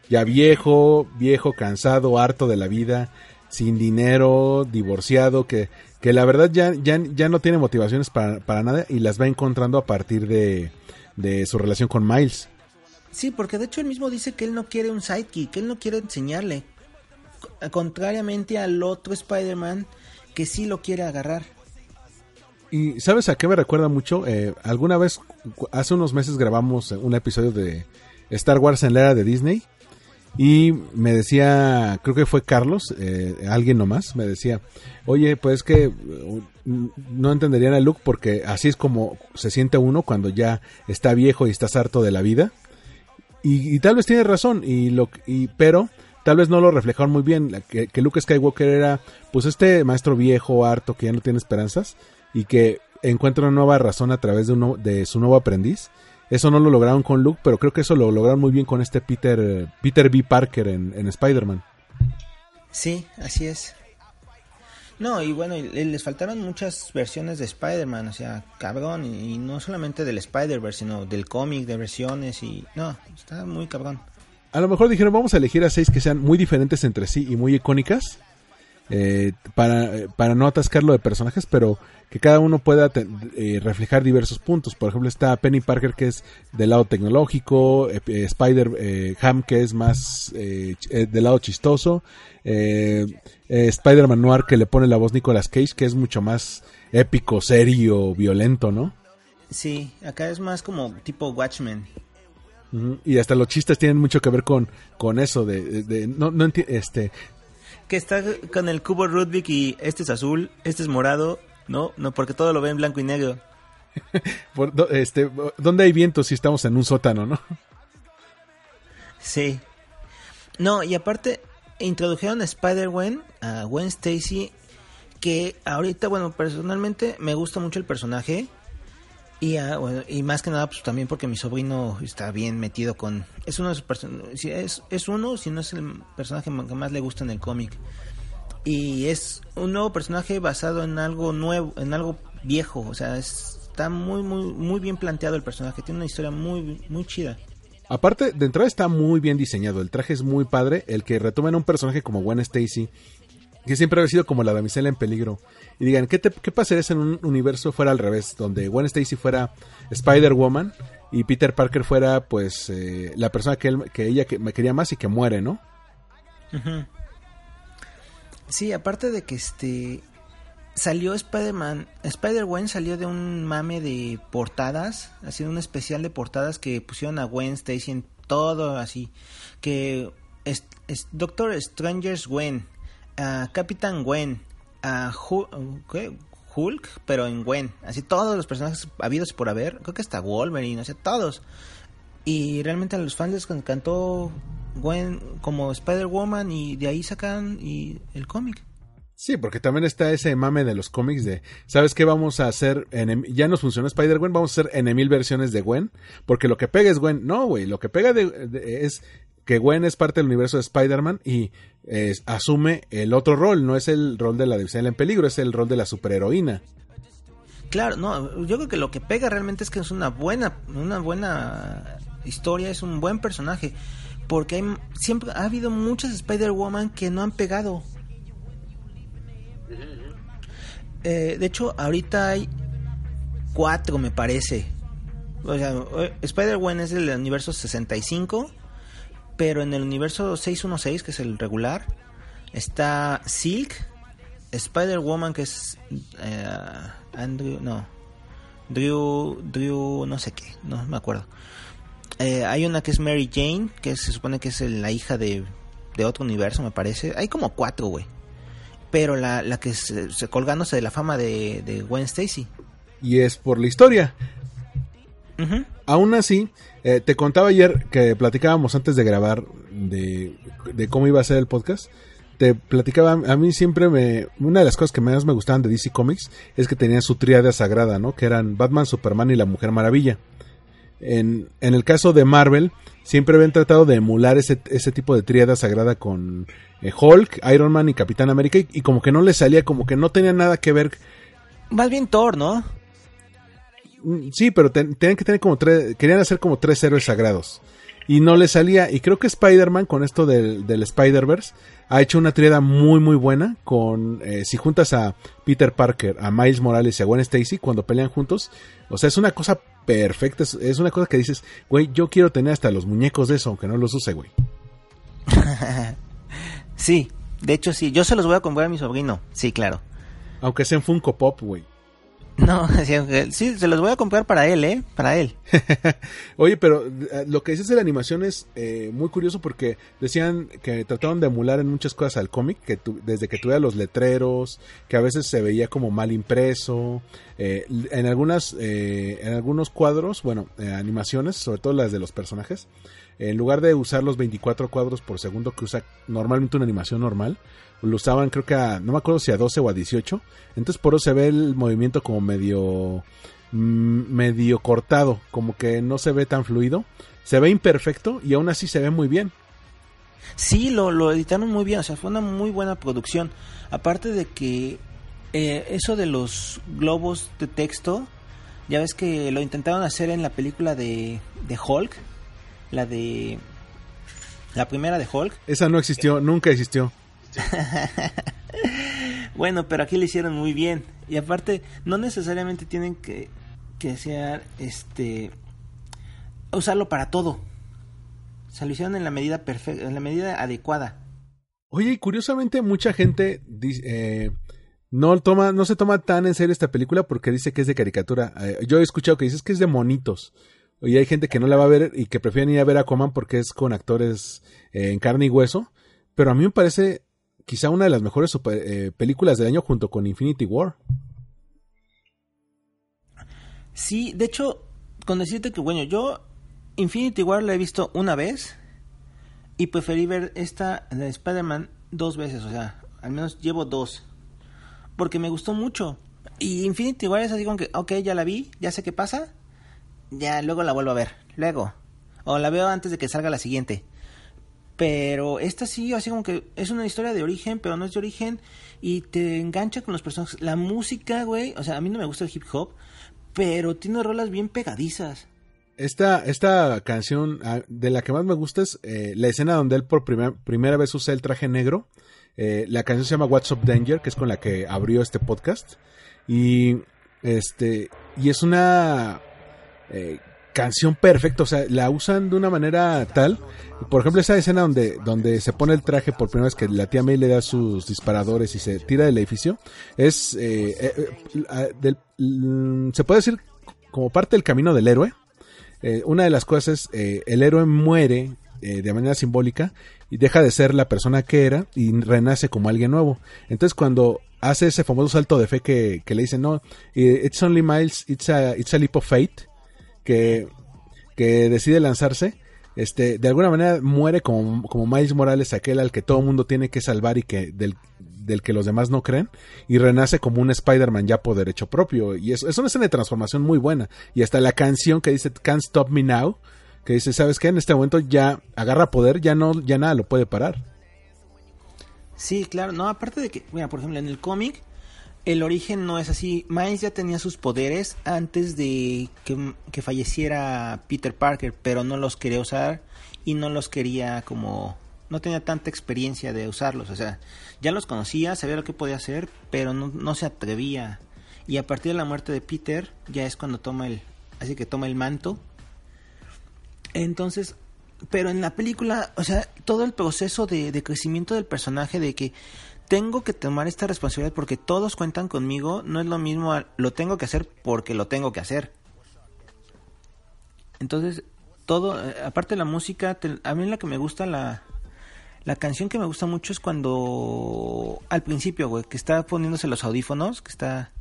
ya viejo, viejo, cansado, harto de la vida, sin dinero, divorciado, que, que la verdad ya, ya, ya no tiene motivaciones para, para nada y las va encontrando a partir de, de su relación con Miles. Sí, porque de hecho él mismo dice que él no quiere un sidekick, que él no quiere enseñarle. Co- Contrariamente al otro Spider-Man que sí lo quiere agarrar. Y ¿sabes a qué me recuerda mucho? Eh, alguna vez, hace unos meses grabamos un episodio de Star Wars en la era de Disney. Y me decía, creo que fue Carlos, eh, alguien nomás, me decía, oye, pues que uh, no entenderían a Luke porque así es como se siente uno cuando ya está viejo y estás harto de la vida. Y, y tal vez tiene razón, y lo, y, pero tal vez no lo reflejaron muy bien, que, que Luke Skywalker era pues este maestro viejo, harto, que ya no tiene esperanzas, y que encuentra una nueva razón a través de, uno, de su nuevo aprendiz. Eso no lo lograron con Luke, pero creo que eso lo lograron muy bien con este Peter, Peter B. Parker en, en Spider-Man. Sí, así es. No, y bueno, les faltaron muchas versiones de Spider-Man, o sea, cabrón, y, y no solamente del Spider-Verse, sino del cómic, de versiones, y no, está muy cabrón. A lo mejor dijeron, vamos a elegir a seis que sean muy diferentes entre sí y muy icónicas. eh, para, para no atascarlo de personajes, pero que cada uno pueda eh, reflejar diversos puntos. Por ejemplo, está Penny Parker, que es del lado tecnológico, eh, eh, Spider eh, Ham, que es más del lado chistoso, Spider-Man Noir, que le pone la voz Nicolas Cage, que es mucho más épico, serio, violento, ¿no? Sí, acá es más como tipo Watchmen. Y hasta los chistes tienen mucho que ver con, con eso de, no, no este, Que está con el cubo Rubik y este es azul, este es morado, no, no, porque todo lo ve en blanco y negro. *laughs* por- este, ¿dónde hay viento si estamos en un sótano, no? Sí. No, y aparte introdujeron a Spider-Gwen, a Gwen Stacy, que ahorita, bueno, personalmente me gusta mucho el personaje. Y, bueno, y más que nada, pues también porque mi sobrino está bien metido con... Es uno de sus personajes... Si es, es uno, si no es el personaje que más le gusta en el cómic. Y es un nuevo personaje basado en algo nuevo, en algo viejo. O sea, es- está muy, muy, muy bien planteado el personaje. Tiene una historia muy, muy chida. Aparte, de entrada está muy bien diseñado. El traje es muy padre. El que retomen a un personaje como Gwen Stacy, que siempre ha sido como la damisela en peligro. Y digan, ¿qué, te- qué pasaría si en un universo fuera al revés? Donde Gwen Stacy fuera Spider-Woman y Peter Parker fuera, pues, eh, la persona que, él- que ella que, me quería más y que muere, ¿no? Sí, aparte de que este salió Spider-Man, Spider-Gwen salió de un mame de portadas, así un especial de portadas que pusieron a Gwen Stacy en todo así, que Doctor Stranger's Gwen, a Capitán Gwen, a. Hulk, pero en Gwen, así todos los personajes habidos por haber, creo que hasta Wolverine, o sea, todos. Y realmente a los fans les encantó Gwen como Spider-Woman y de ahí sacan y el cómic. Sí, porque también está ese mame de los cómics de, ¿sabes qué vamos a hacer? En, em, ya nos funcionó Spider-Gwen, vamos a hacer en mil versiones de Gwen, porque lo que pega es Gwen. No, güey, lo que pega de- es que Gwen es parte del universo de Spider-Man y asume el otro rol, no es el rol de la división en peligro, es el rol de la superheroína. claro, no, yo creo que lo que pega realmente es que es una buena, una buena historia, es un buen personaje, porque hay, siempre ha habido muchas Spider-Woman que no han pegado. Eh, de hecho, ahorita hay cuatro, me parece. O sea, eh, Spider-Woman es del universo 65, pero en el universo 616, que es el regular, está Silk, Spider-Woman, que es eh, Andrew, no, Drew, Drew, no sé qué, no me acuerdo. Eh, hay una que es Mary Jane, que se supone que es la hija de, de otro universo, me parece. Hay como cuatro, güey. Pero la, la que se, se colgándose de la fama de, de Gwen Stacy. Y es por la historia. Ujú. Aún así, eh, te contaba ayer que platicábamos antes de grabar de, cómo iba a ser el podcast. Te platicaba, a mí siempre me. Una de las cosas que más me gustaban de DC Comics es que tenían su tríada sagrada, ¿no? Que eran Batman, Superman y la Mujer Maravilla. En, en el caso de Marvel, siempre habían tratado de emular ese, ese tipo de tríada sagrada con eh, Hulk, Iron Man y Capitán América. Y, y como que no les salía, como que no tenía nada que ver Más bien Thor, ¿no? Sí, pero ten- tenían que tener como tres, querían hacer como tres héroes sagrados. Y no les salía. Y creo que Spider-Man, con esto del, del Spider-Verse, ha hecho una triada muy, muy buena. Con, eh, si juntas a Peter Parker, a Miles Morales y a Gwen Stacy, cuando pelean juntos. O sea, es una cosa perfecta. Es, es una cosa que dices, güey, yo quiero tener hasta los muñecos de eso, aunque no los use, güey. *laughs* Sí, de hecho sí. Yo se los voy a comprar a mi sobrino. Sí, claro. Aunque sean Funko Pop, güey. *laughs* No, sí, se los voy a comprar para él, ¿eh? Para él. *laughs* Oye, pero eh, lo que dices de la animación es eh, muy curioso porque decían que trataron de emular en muchas cosas al cómic, que tu- desde que tuviera los letreros, que a veces se veía como mal impreso, eh, en algunas, eh, en algunos cuadros, bueno, eh, animaciones, sobre todo las de los personajes, en lugar de usar los 24 cuadros por segundo que usa normalmente una animación normal, lo usaban creo que a, no me acuerdo si a 12 o a 18, entonces por eso se ve el movimiento como medio mm, medio cortado, como que no se ve tan fluido, se ve imperfecto y aún así se ve muy bien. Sí, lo, lo editaron muy bien, o sea, fue una muy buena producción. Aparte de que eh, eso de los globos de texto, ya ves que lo intentaron hacer en la película de, de Hulk, la de... La primera de Hulk. Esa no existió, nunca existió. *laughs* Bueno, pero aquí lo hicieron muy bien. Y aparte, no necesariamente tienen que, que este, usarlo para todo. O sea, lo hicieron en la medida perfecta, en la medida adecuada. Oye, y curiosamente mucha gente eh, no toma, no se toma tan en serio esta película porque dice que es de caricatura. Eh, yo he escuchado que dices que es de monitos. Y hay gente que no la va a ver y que prefieren ir a ver a Aquaman porque es con actores eh, en carne y hueso. Pero a mí me parece quizá una de las mejores eh, películas del año junto con Infinity War. Sí, de hecho, con decirte que, bueno, yo Infinity War la he visto una vez y preferí ver esta de Spider-Man dos veces, o sea, al menos llevo dos. Porque me gustó mucho. Y Infinity War es así como que, ok, ya la vi, ya sé qué pasa, ya luego la vuelvo a ver, luego. O la veo antes de que salga la siguiente. Pero esta sí, así como que es una historia de origen, pero no es de origen. Y te engancha con los personajes. La música, güey, o sea, a mí no me gusta el hip hop, pero tiene rolas bien pegadizas. Esta, esta canción ah, de la que más me gusta es eh, la escena donde él por primer- primera vez usa el traje negro. Eh, la canción se llama What's Up Danger, que es con la que abrió este podcast. Y este y es una eh, canción perfecta, o sea, la usan de una manera tal. Por ejemplo, esa escena donde, donde se pone el traje por primera vez que la tía May le da sus disparadores y se tira del edificio, es eh, eh, eh, mm, se puede decir como parte del camino del héroe. Una de las cosas es el héroe muere de manera simbólica y deja de ser la persona que era y renace como alguien nuevo. Entonces cuando hace ese famoso salto de fe que, le dicen, no, it's only miles, it's a, it's a leap of fate, que, que decide lanzarse, este, de alguna manera muere como, como Miles Morales, aquel al que todo mundo tiene que salvar y que del, del que los demás no creen, y renace como un Spider-Man ya por derecho propio. Y eso es una escena de transformación muy buena. Y hasta la canción que dice Can't Stop Me Now, que dice, ¿sabes qué? En este momento ya agarra poder, ya no, ya nada lo puede parar. Sí, claro. No, aparte de que, mira, por ejemplo, en el cómic, el origen no es así. Miles ya tenía sus poderes antes de que, falleciera Peter Parker, pero no los quería usar y no los quería como... No tenía tanta experiencia de usarlos, o sea, ya los conocía, sabía lo que podía hacer, pero no, se atrevía. Y a partir de la muerte de Peter, ya es cuando toma el... Así que toma el manto. Entonces, pero en la película, o sea, todo el proceso de crecimiento del personaje, de que tengo que tomar esta responsabilidad porque todos cuentan conmigo, no es lo mismo, lo tengo que hacer porque lo tengo que hacer. Entonces, todo, eh, aparte de la música, a mí la que me gusta, la, la canción que me gusta mucho es cuando, al principio, güey, que está poniéndose los audífonos, que está,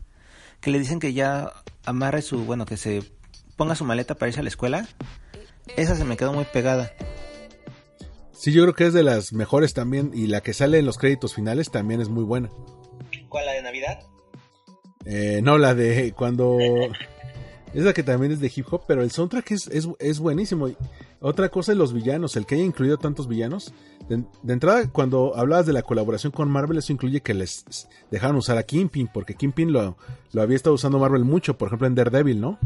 que le dicen que ya amarre su, bueno, que se ponga su maleta para irse a la escuela. Esa se me quedó muy pegada. Sí, yo creo que es de las mejores también y la que sale en los créditos finales también es muy buena. ¿Cuál, la de Navidad? Eh, no, la de cuando... *laughs* Es la que también es de hip hop, pero el soundtrack es, es, es buenísimo. Otra cosa es los villanos, el que haya incluido tantos villanos. De, de entrada, cuando hablabas de la colaboración con Marvel, eso incluye que les dejaron usar a Kingpin, porque Kingpin lo, lo había estado usando Marvel mucho, por ejemplo en Daredevil, ¿no?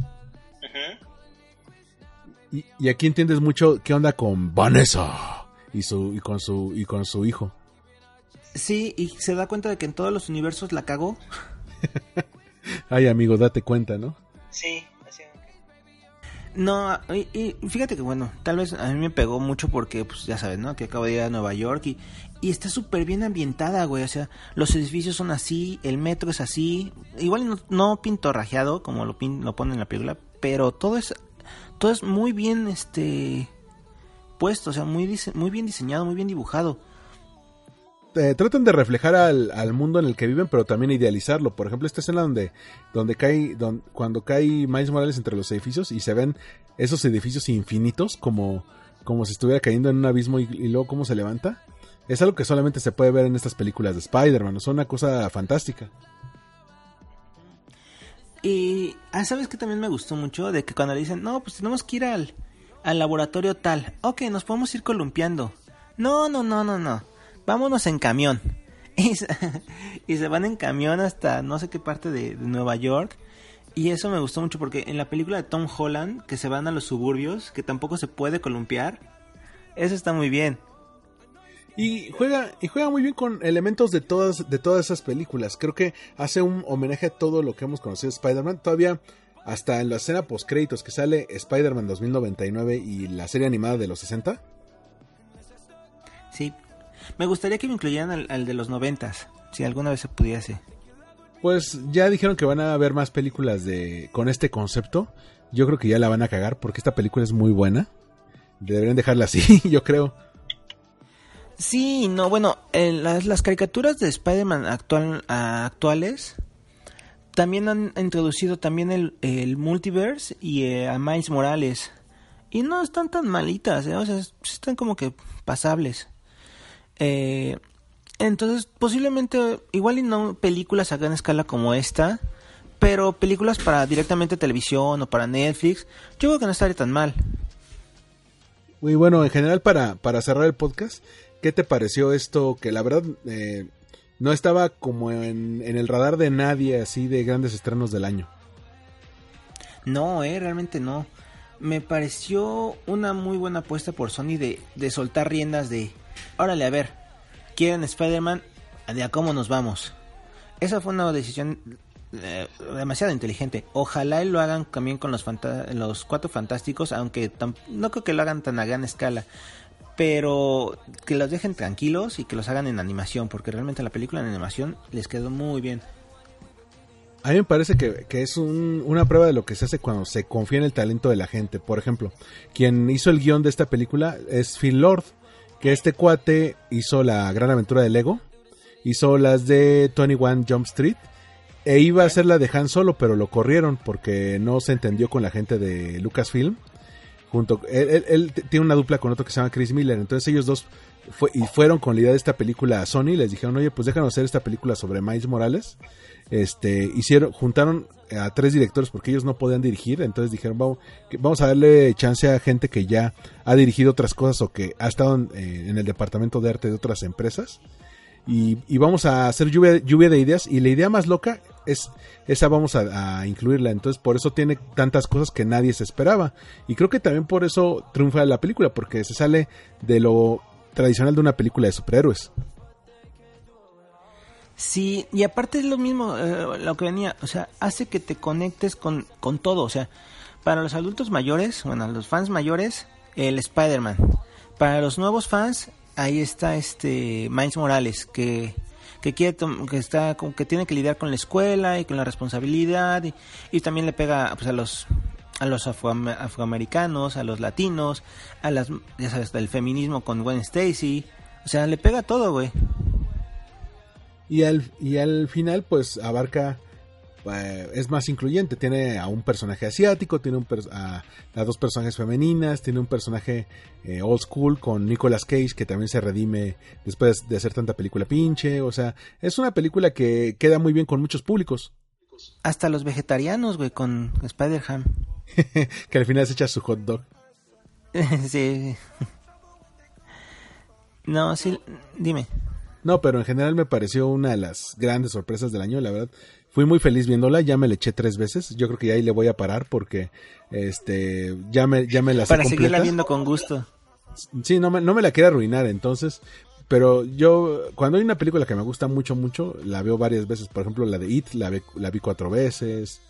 Y, y aquí entiendes mucho qué onda con Vanessa y su y con su y con su hijo. Sí, y se da cuenta de que en todos los universos la cagó. *laughs* Ay, amigo, date cuenta, ¿no? Sí, así No, y, y fíjate que bueno, tal vez a mí me pegó mucho porque, pues ya sabes, ¿no? Que acabo de ir a Nueva York y, y está súper bien ambientada, güey. O sea, los edificios son así, el metro es así. Igual no, no pintorrajeado como lo, pin, lo pone en la película, pero todo es, todo es muy bien, este, puesto, o sea, muy, muy bien diseñado, muy bien dibujado. eh, tratan de reflejar al, al mundo en el que viven, pero también idealizarlo. Por ejemplo, esta escena donde, donde cae, don- cuando cae Miles Morales entre los edificios y se ven esos edificios infinitos como, como si estuviera cayendo en un abismo y, y luego cómo se levanta. Es algo que solamente se puede ver en estas películas de Spider-Man. Es una cosa fantástica. Y, ah, ¿sabes que también me gustó mucho? De que cuando le dicen, no, pues tenemos que ir al, al laboratorio tal. Ok, nos podemos ir columpiando. No, no, no, no, no. Vámonos en camión. *laughs* Y se, van en camión hasta no sé qué parte de, de Nueva York. Y eso me gustó mucho porque en la película de Tom Holland, que se van a los suburbios, que tampoco se puede columpiar, eso está muy bien. Y juega, y juega muy bien con elementos de todas, de todas esas películas. Creo que hace un homenaje a todo lo que hemos conocido de Spider-Man. Todavía, hasta en la escena post créditos que sale Spider-Man 2099 y la serie animada de los 60. Sí. Me gustaría que me incluyeran al, al de los noventas, si alguna vez se pudiese. Pues ya dijeron que van a haber más películas de con este concepto. Yo creo que ya la van a cagar porque esta película es muy buena. Deberían dejarla así, *laughs* yo creo. Sí, no, bueno, las, las caricaturas de Spider-Man actual, actuales también han introducido también el, el multiverse y eh, a Miles Morales. Y no están tan malitas, eh, o sea, es- están como que pasables. Eh, entonces, posiblemente, igual y no películas a gran escala como esta, pero películas para directamente televisión o para Netflix, yo creo que no estaría tan mal. Y bueno, en general para, para cerrar el podcast, ¿qué te pareció esto? Que la verdad eh, no estaba como en, el radar de nadie así de grandes estrenos del año. No, eh, realmente no. Me pareció una muy buena apuesta por Sony de, de soltar riendas de, órale, a ver, quieren Spider-Man, de a cómo nos vamos. Esa fue una decisión eh, demasiado inteligente. Ojalá lo hagan también con los, los cuatro fantásticos, aunque no creo que lo hagan tan a gran escala. Pero que los dejen tranquilos y que los hagan en animación, porque realmente la película en animación les quedó muy bien. A mí me parece que, que es un- una prueba de lo que se hace cuando se confía en el talento de la gente. Por ejemplo, quien hizo el guion de esta película es Phil Lord, que este cuate hizo la gran aventura de Lego, hizo las de 21 Jump Street, e iba a hacer la de Han Solo, pero lo corrieron porque no se entendió con la gente de Lucasfilm. Junto, él, él- él tiene una dupla con otro que se llama Chris Miller, entonces ellos dos y fueron con la idea de esta película a Sony, les dijeron, oye, pues déjanos hacer esta película sobre Miles Morales. Este, hicieron, juntaron a tres directores porque ellos no podían dirigir, entonces dijeron, vamos, vamos a darle chance a gente que ya ha dirigido otras cosas o que ha estado en, eh, el departamento de arte de otras empresas. y, vamos a hacer lluvia de ideas y la idea más loca es esa vamos a, incluirla. Entonces por eso tiene tantas cosas que nadie se esperaba. Y creo que también por eso triunfa la película porque se sale de lo tradicional de una película de superhéroes. Sí, y aparte es lo mismo, eh, lo que venía, o sea, hace que te conectes con, con todo, o sea, para los adultos mayores, bueno, los fans mayores, el Spider-Man. Para los nuevos fans, ahí está este Miles Morales, que, que quiere, que está, que tiene que lidiar con la escuela y con la responsabilidad, y, también le pega pues, a los a los afro afroamericanos, a los latinos, a las, ya sabes, el feminismo con Gwen Stacy, o sea, le pega todo, güey. Y al, y al final pues abarca eh, es más incluyente. Tiene a un personaje asiático tiene un a, a, dos personajes femeninas tiene un personaje eh, old school con Nicolas Cage que también se redime después de hacer tanta película pinche. O sea es una película que queda muy bien con muchos públicos. Hasta los vegetarianos güey con Spider-Ham. *laughs* Que al final se echa su hot dog. *laughs* Sí. No sí dime. No, pero en general me pareció una de las grandes sorpresas del año, la verdad. Fui muy feliz viéndola, ya me la eché tres veces. Yo creo que ahí le voy a parar porque este ya me, ya me la Para seguirla viendo con gusto. Sí, no me, no me la quiero arruinar, entonces. Pero yo, cuando hay una película que me gusta mucho, mucho, la veo varias veces. Por ejemplo, la de It, la, la vi cuatro veces.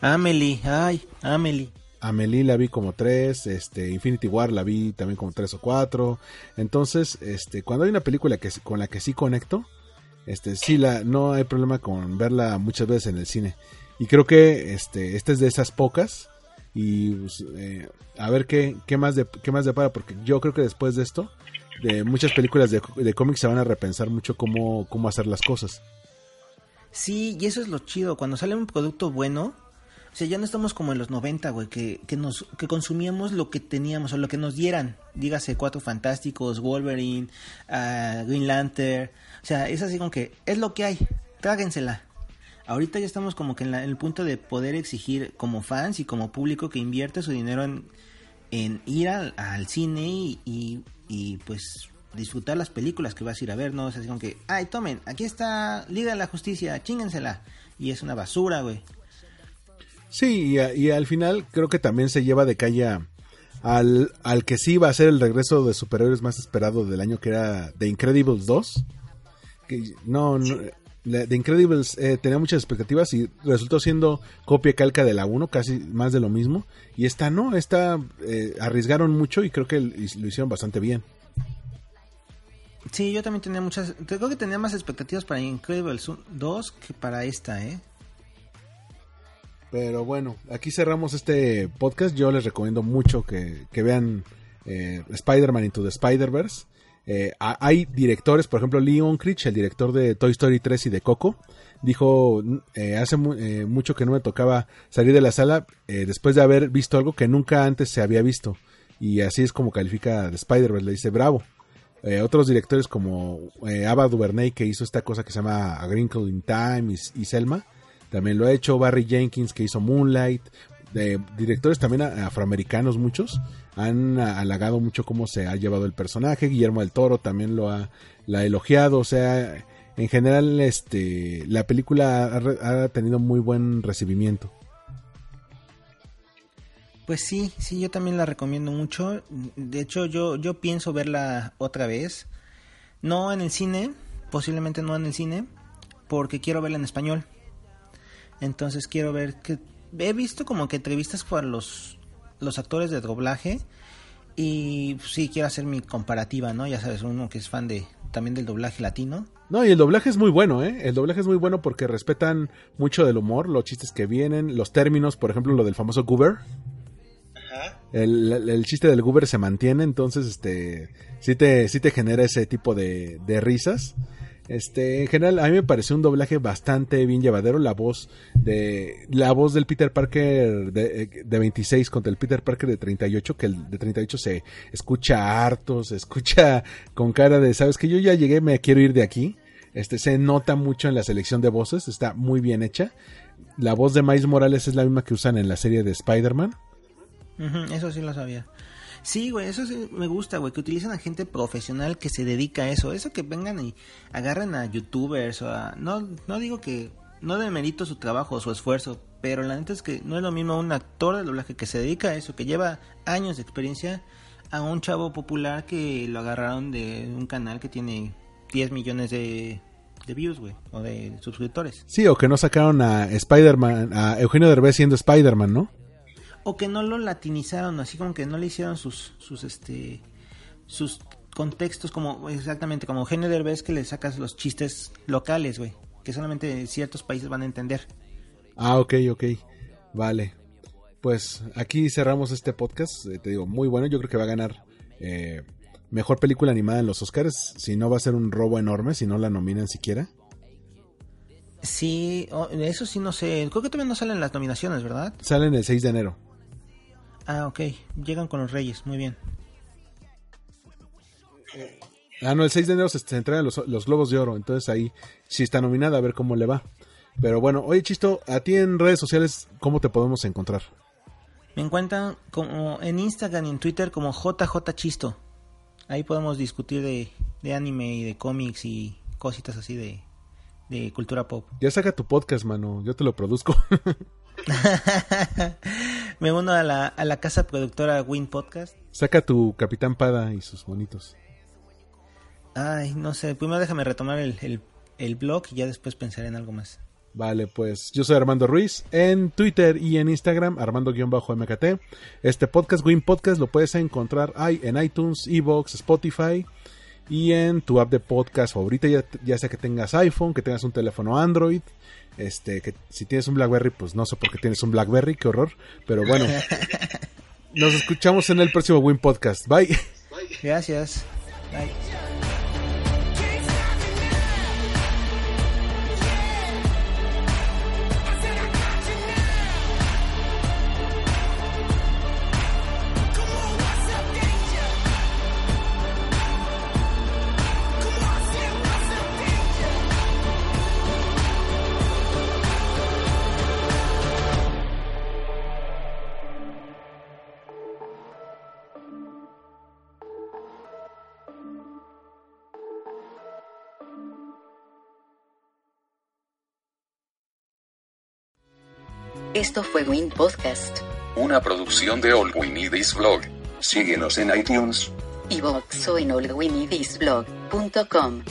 Amelie, ay, Amelie. Amelie la vi como tres, este, Infinity War la vi también como tres o cuatro. Entonces, este, cuando hay una película que, con la que sí conecto, este, sí la, no hay problema con verla muchas veces en el cine. Y creo que este, esta es de esas pocas. Y pues, eh, a ver qué, qué más de, qué más depara, porque yo creo que después de esto, de muchas películas de, de cómics se van a repensar mucho cómo, cómo hacer las cosas. Sí, y eso es lo chido. Cuando sale un producto bueno, o sea, ya no estamos como en los 90, güey, que, que, nos, que consumíamos lo que teníamos o lo que nos dieran. Dígase Cuatro Fantásticos, Wolverine, uh, Green Lantern. O sea, es así como que es lo que hay, tráguensela. Ahorita ya estamos como que en, la, en el punto de poder exigir como fans y como público que invierte su dinero en, en ir al, cine y, y, pues disfrutar las películas que vas a ir a ver, ¿no? O sea, así como que, ay, tomen, aquí está Liga de la Justicia, chíngensela. Y es una basura, güey. Sí, y, y, al final creo que también se lleva de calle al, al que sí va a ser el regreso de superhéroes más esperado del año, que era The Incredibles 2. Que, no, no The Incredibles eh, tenía muchas expectativas y resultó siendo copia calca de la 1, casi más de lo mismo. Y esta no, esta eh, arriesgaron mucho y creo que lo hicieron bastante bien. Sí, yo también tenía muchas. Creo que tenía más expectativas para Incredibles 2 que para esta, ¿eh? Pero bueno, aquí cerramos este podcast. Yo les recomiendo mucho que, vean eh, Spider-Man Into the Spider-Verse. Eh, hay directores, por ejemplo, Leon Critch, el director de Toy Story 3 y de Coco, dijo, eh, hace eh, mucho que no me tocaba salir de la sala eh, después de haber visto algo que nunca antes se había visto. Y así es como califica de Spider-Verse, le dice bravo. Eh, otros directores como Ava DuVernay, que hizo esta cosa que se llama A Wrinkle in Time y Selma, también lo ha hecho Barry Jenkins que hizo Moonlight, de directores también afroamericanos muchos han halagado mucho cómo se ha llevado el personaje, Guillermo del Toro también lo ha, elogiado, o sea, en general este la película ha, ha tenido muy buen recibimiento. Pues sí, sí, yo también la recomiendo mucho. De hecho, yo, yo pienso verla otra vez. No en el cine, posiblemente no en el cine, porque quiero verla en español. Entonces quiero ver que he visto como que entrevistas para los los actores de doblaje y pues, sí quiero hacer mi comparativa, ¿no? Ya sabes, uno que es fan de también del doblaje latino. No, y el doblaje es muy bueno, ¿eh? El doblaje es muy bueno porque respetan mucho del humor, los chistes que vienen, los términos, por ejemplo, lo del famoso goober. Ajá. El, el, el, chiste del goober se mantiene, entonces, este, sí te, sí te genera ese tipo de, de risas. Este, en general, a mí me pareció un doblaje bastante bien llevadero. La voz de, la voz del Peter Parker de, de 26 contra el Peter Parker de 38, que el de 38 se escucha harto, se escucha con cara de, sabes que yo ya llegué, me quiero ir de aquí. Este, se nota mucho en la selección de voces, está muy bien hecha. La voz de Miles Morales es la misma que usan en la serie de Spider-Man. Eso sí lo sabía. Sí, güey, eso sí me gusta, güey, que utilicen a gente profesional que se dedica a eso. Eso que vengan y agarren a youtubers o a... No, no digo que... No demerito su trabajo o su esfuerzo, pero la neta es que no es lo mismo un actor de doblaje que se dedica a eso, que lleva años de experiencia, a un chavo popular que lo agarraron de un canal que tiene 10 millones de, de views, güey, o de suscriptores. Sí, o que no sacaron a Spider-Man, a Eugenio Derbez siendo Spider-Man, ¿no? O que no lo latinizaron, así como que no le hicieron sus sus este sus contextos como exactamente como Eugenio Derbez que le sacas los chistes locales, güey, que solamente ciertos países van a entender. Ah, ok, ok. Vale. Pues aquí cerramos este podcast. Eh, te digo, muy bueno. Yo creo que va a ganar eh, mejor película animada en los Oscars. Si no, va a ser un robo enorme si no la nominan siquiera. Sí, eso sí no sé. Creo que todavía no salen las nominaciones, ¿verdad? Salen el 6 de enero. Ah, ok. Llegan con los Reyes, muy bien. Ah, no, el 6 de enero se, se entregan los, los Globos de Oro. Entonces ahí sí está nominada, a ver cómo le va. Pero bueno, oye Chisto, a ti en redes sociales, ¿cómo te podemos encontrar? Me encuentran como en Instagram y en Twitter como JJ Chisto. Ahí podemos discutir de, de anime y de cómics y cositas así de, de cultura pop. Ya saca tu podcast, mano. Yo te lo produzco. *laughs* *laughs* Me uno a la, a la casa productora Win Podcast. saca tu Capitán Pada y sus bonitos. Ay, no sé. Primero déjame retomar el, el, el blog y ya después pensaré en algo más. Vale, pues yo soy Armando Ruiz en Twitter y en Instagram, Armando-MKT. Este podcast, Win Podcast, lo puedes encontrar ahí en iTunes, Evox, Spotify y en tu app de podcast favorita, ya, ya sea que tengas iPhone, que tengas un teléfono Android, este, que si tienes un BlackBerry, pues no sé por qué tienes un BlackBerry, qué horror, pero bueno. *laughs* Nos escuchamos en el próximo Win Podcast. Bye. Gracias. Bye. Esto fue Win Podcast, Una producción de All We Need Is Blog. Síguenos en iTunes. iVoox o en allwinidisblog.com.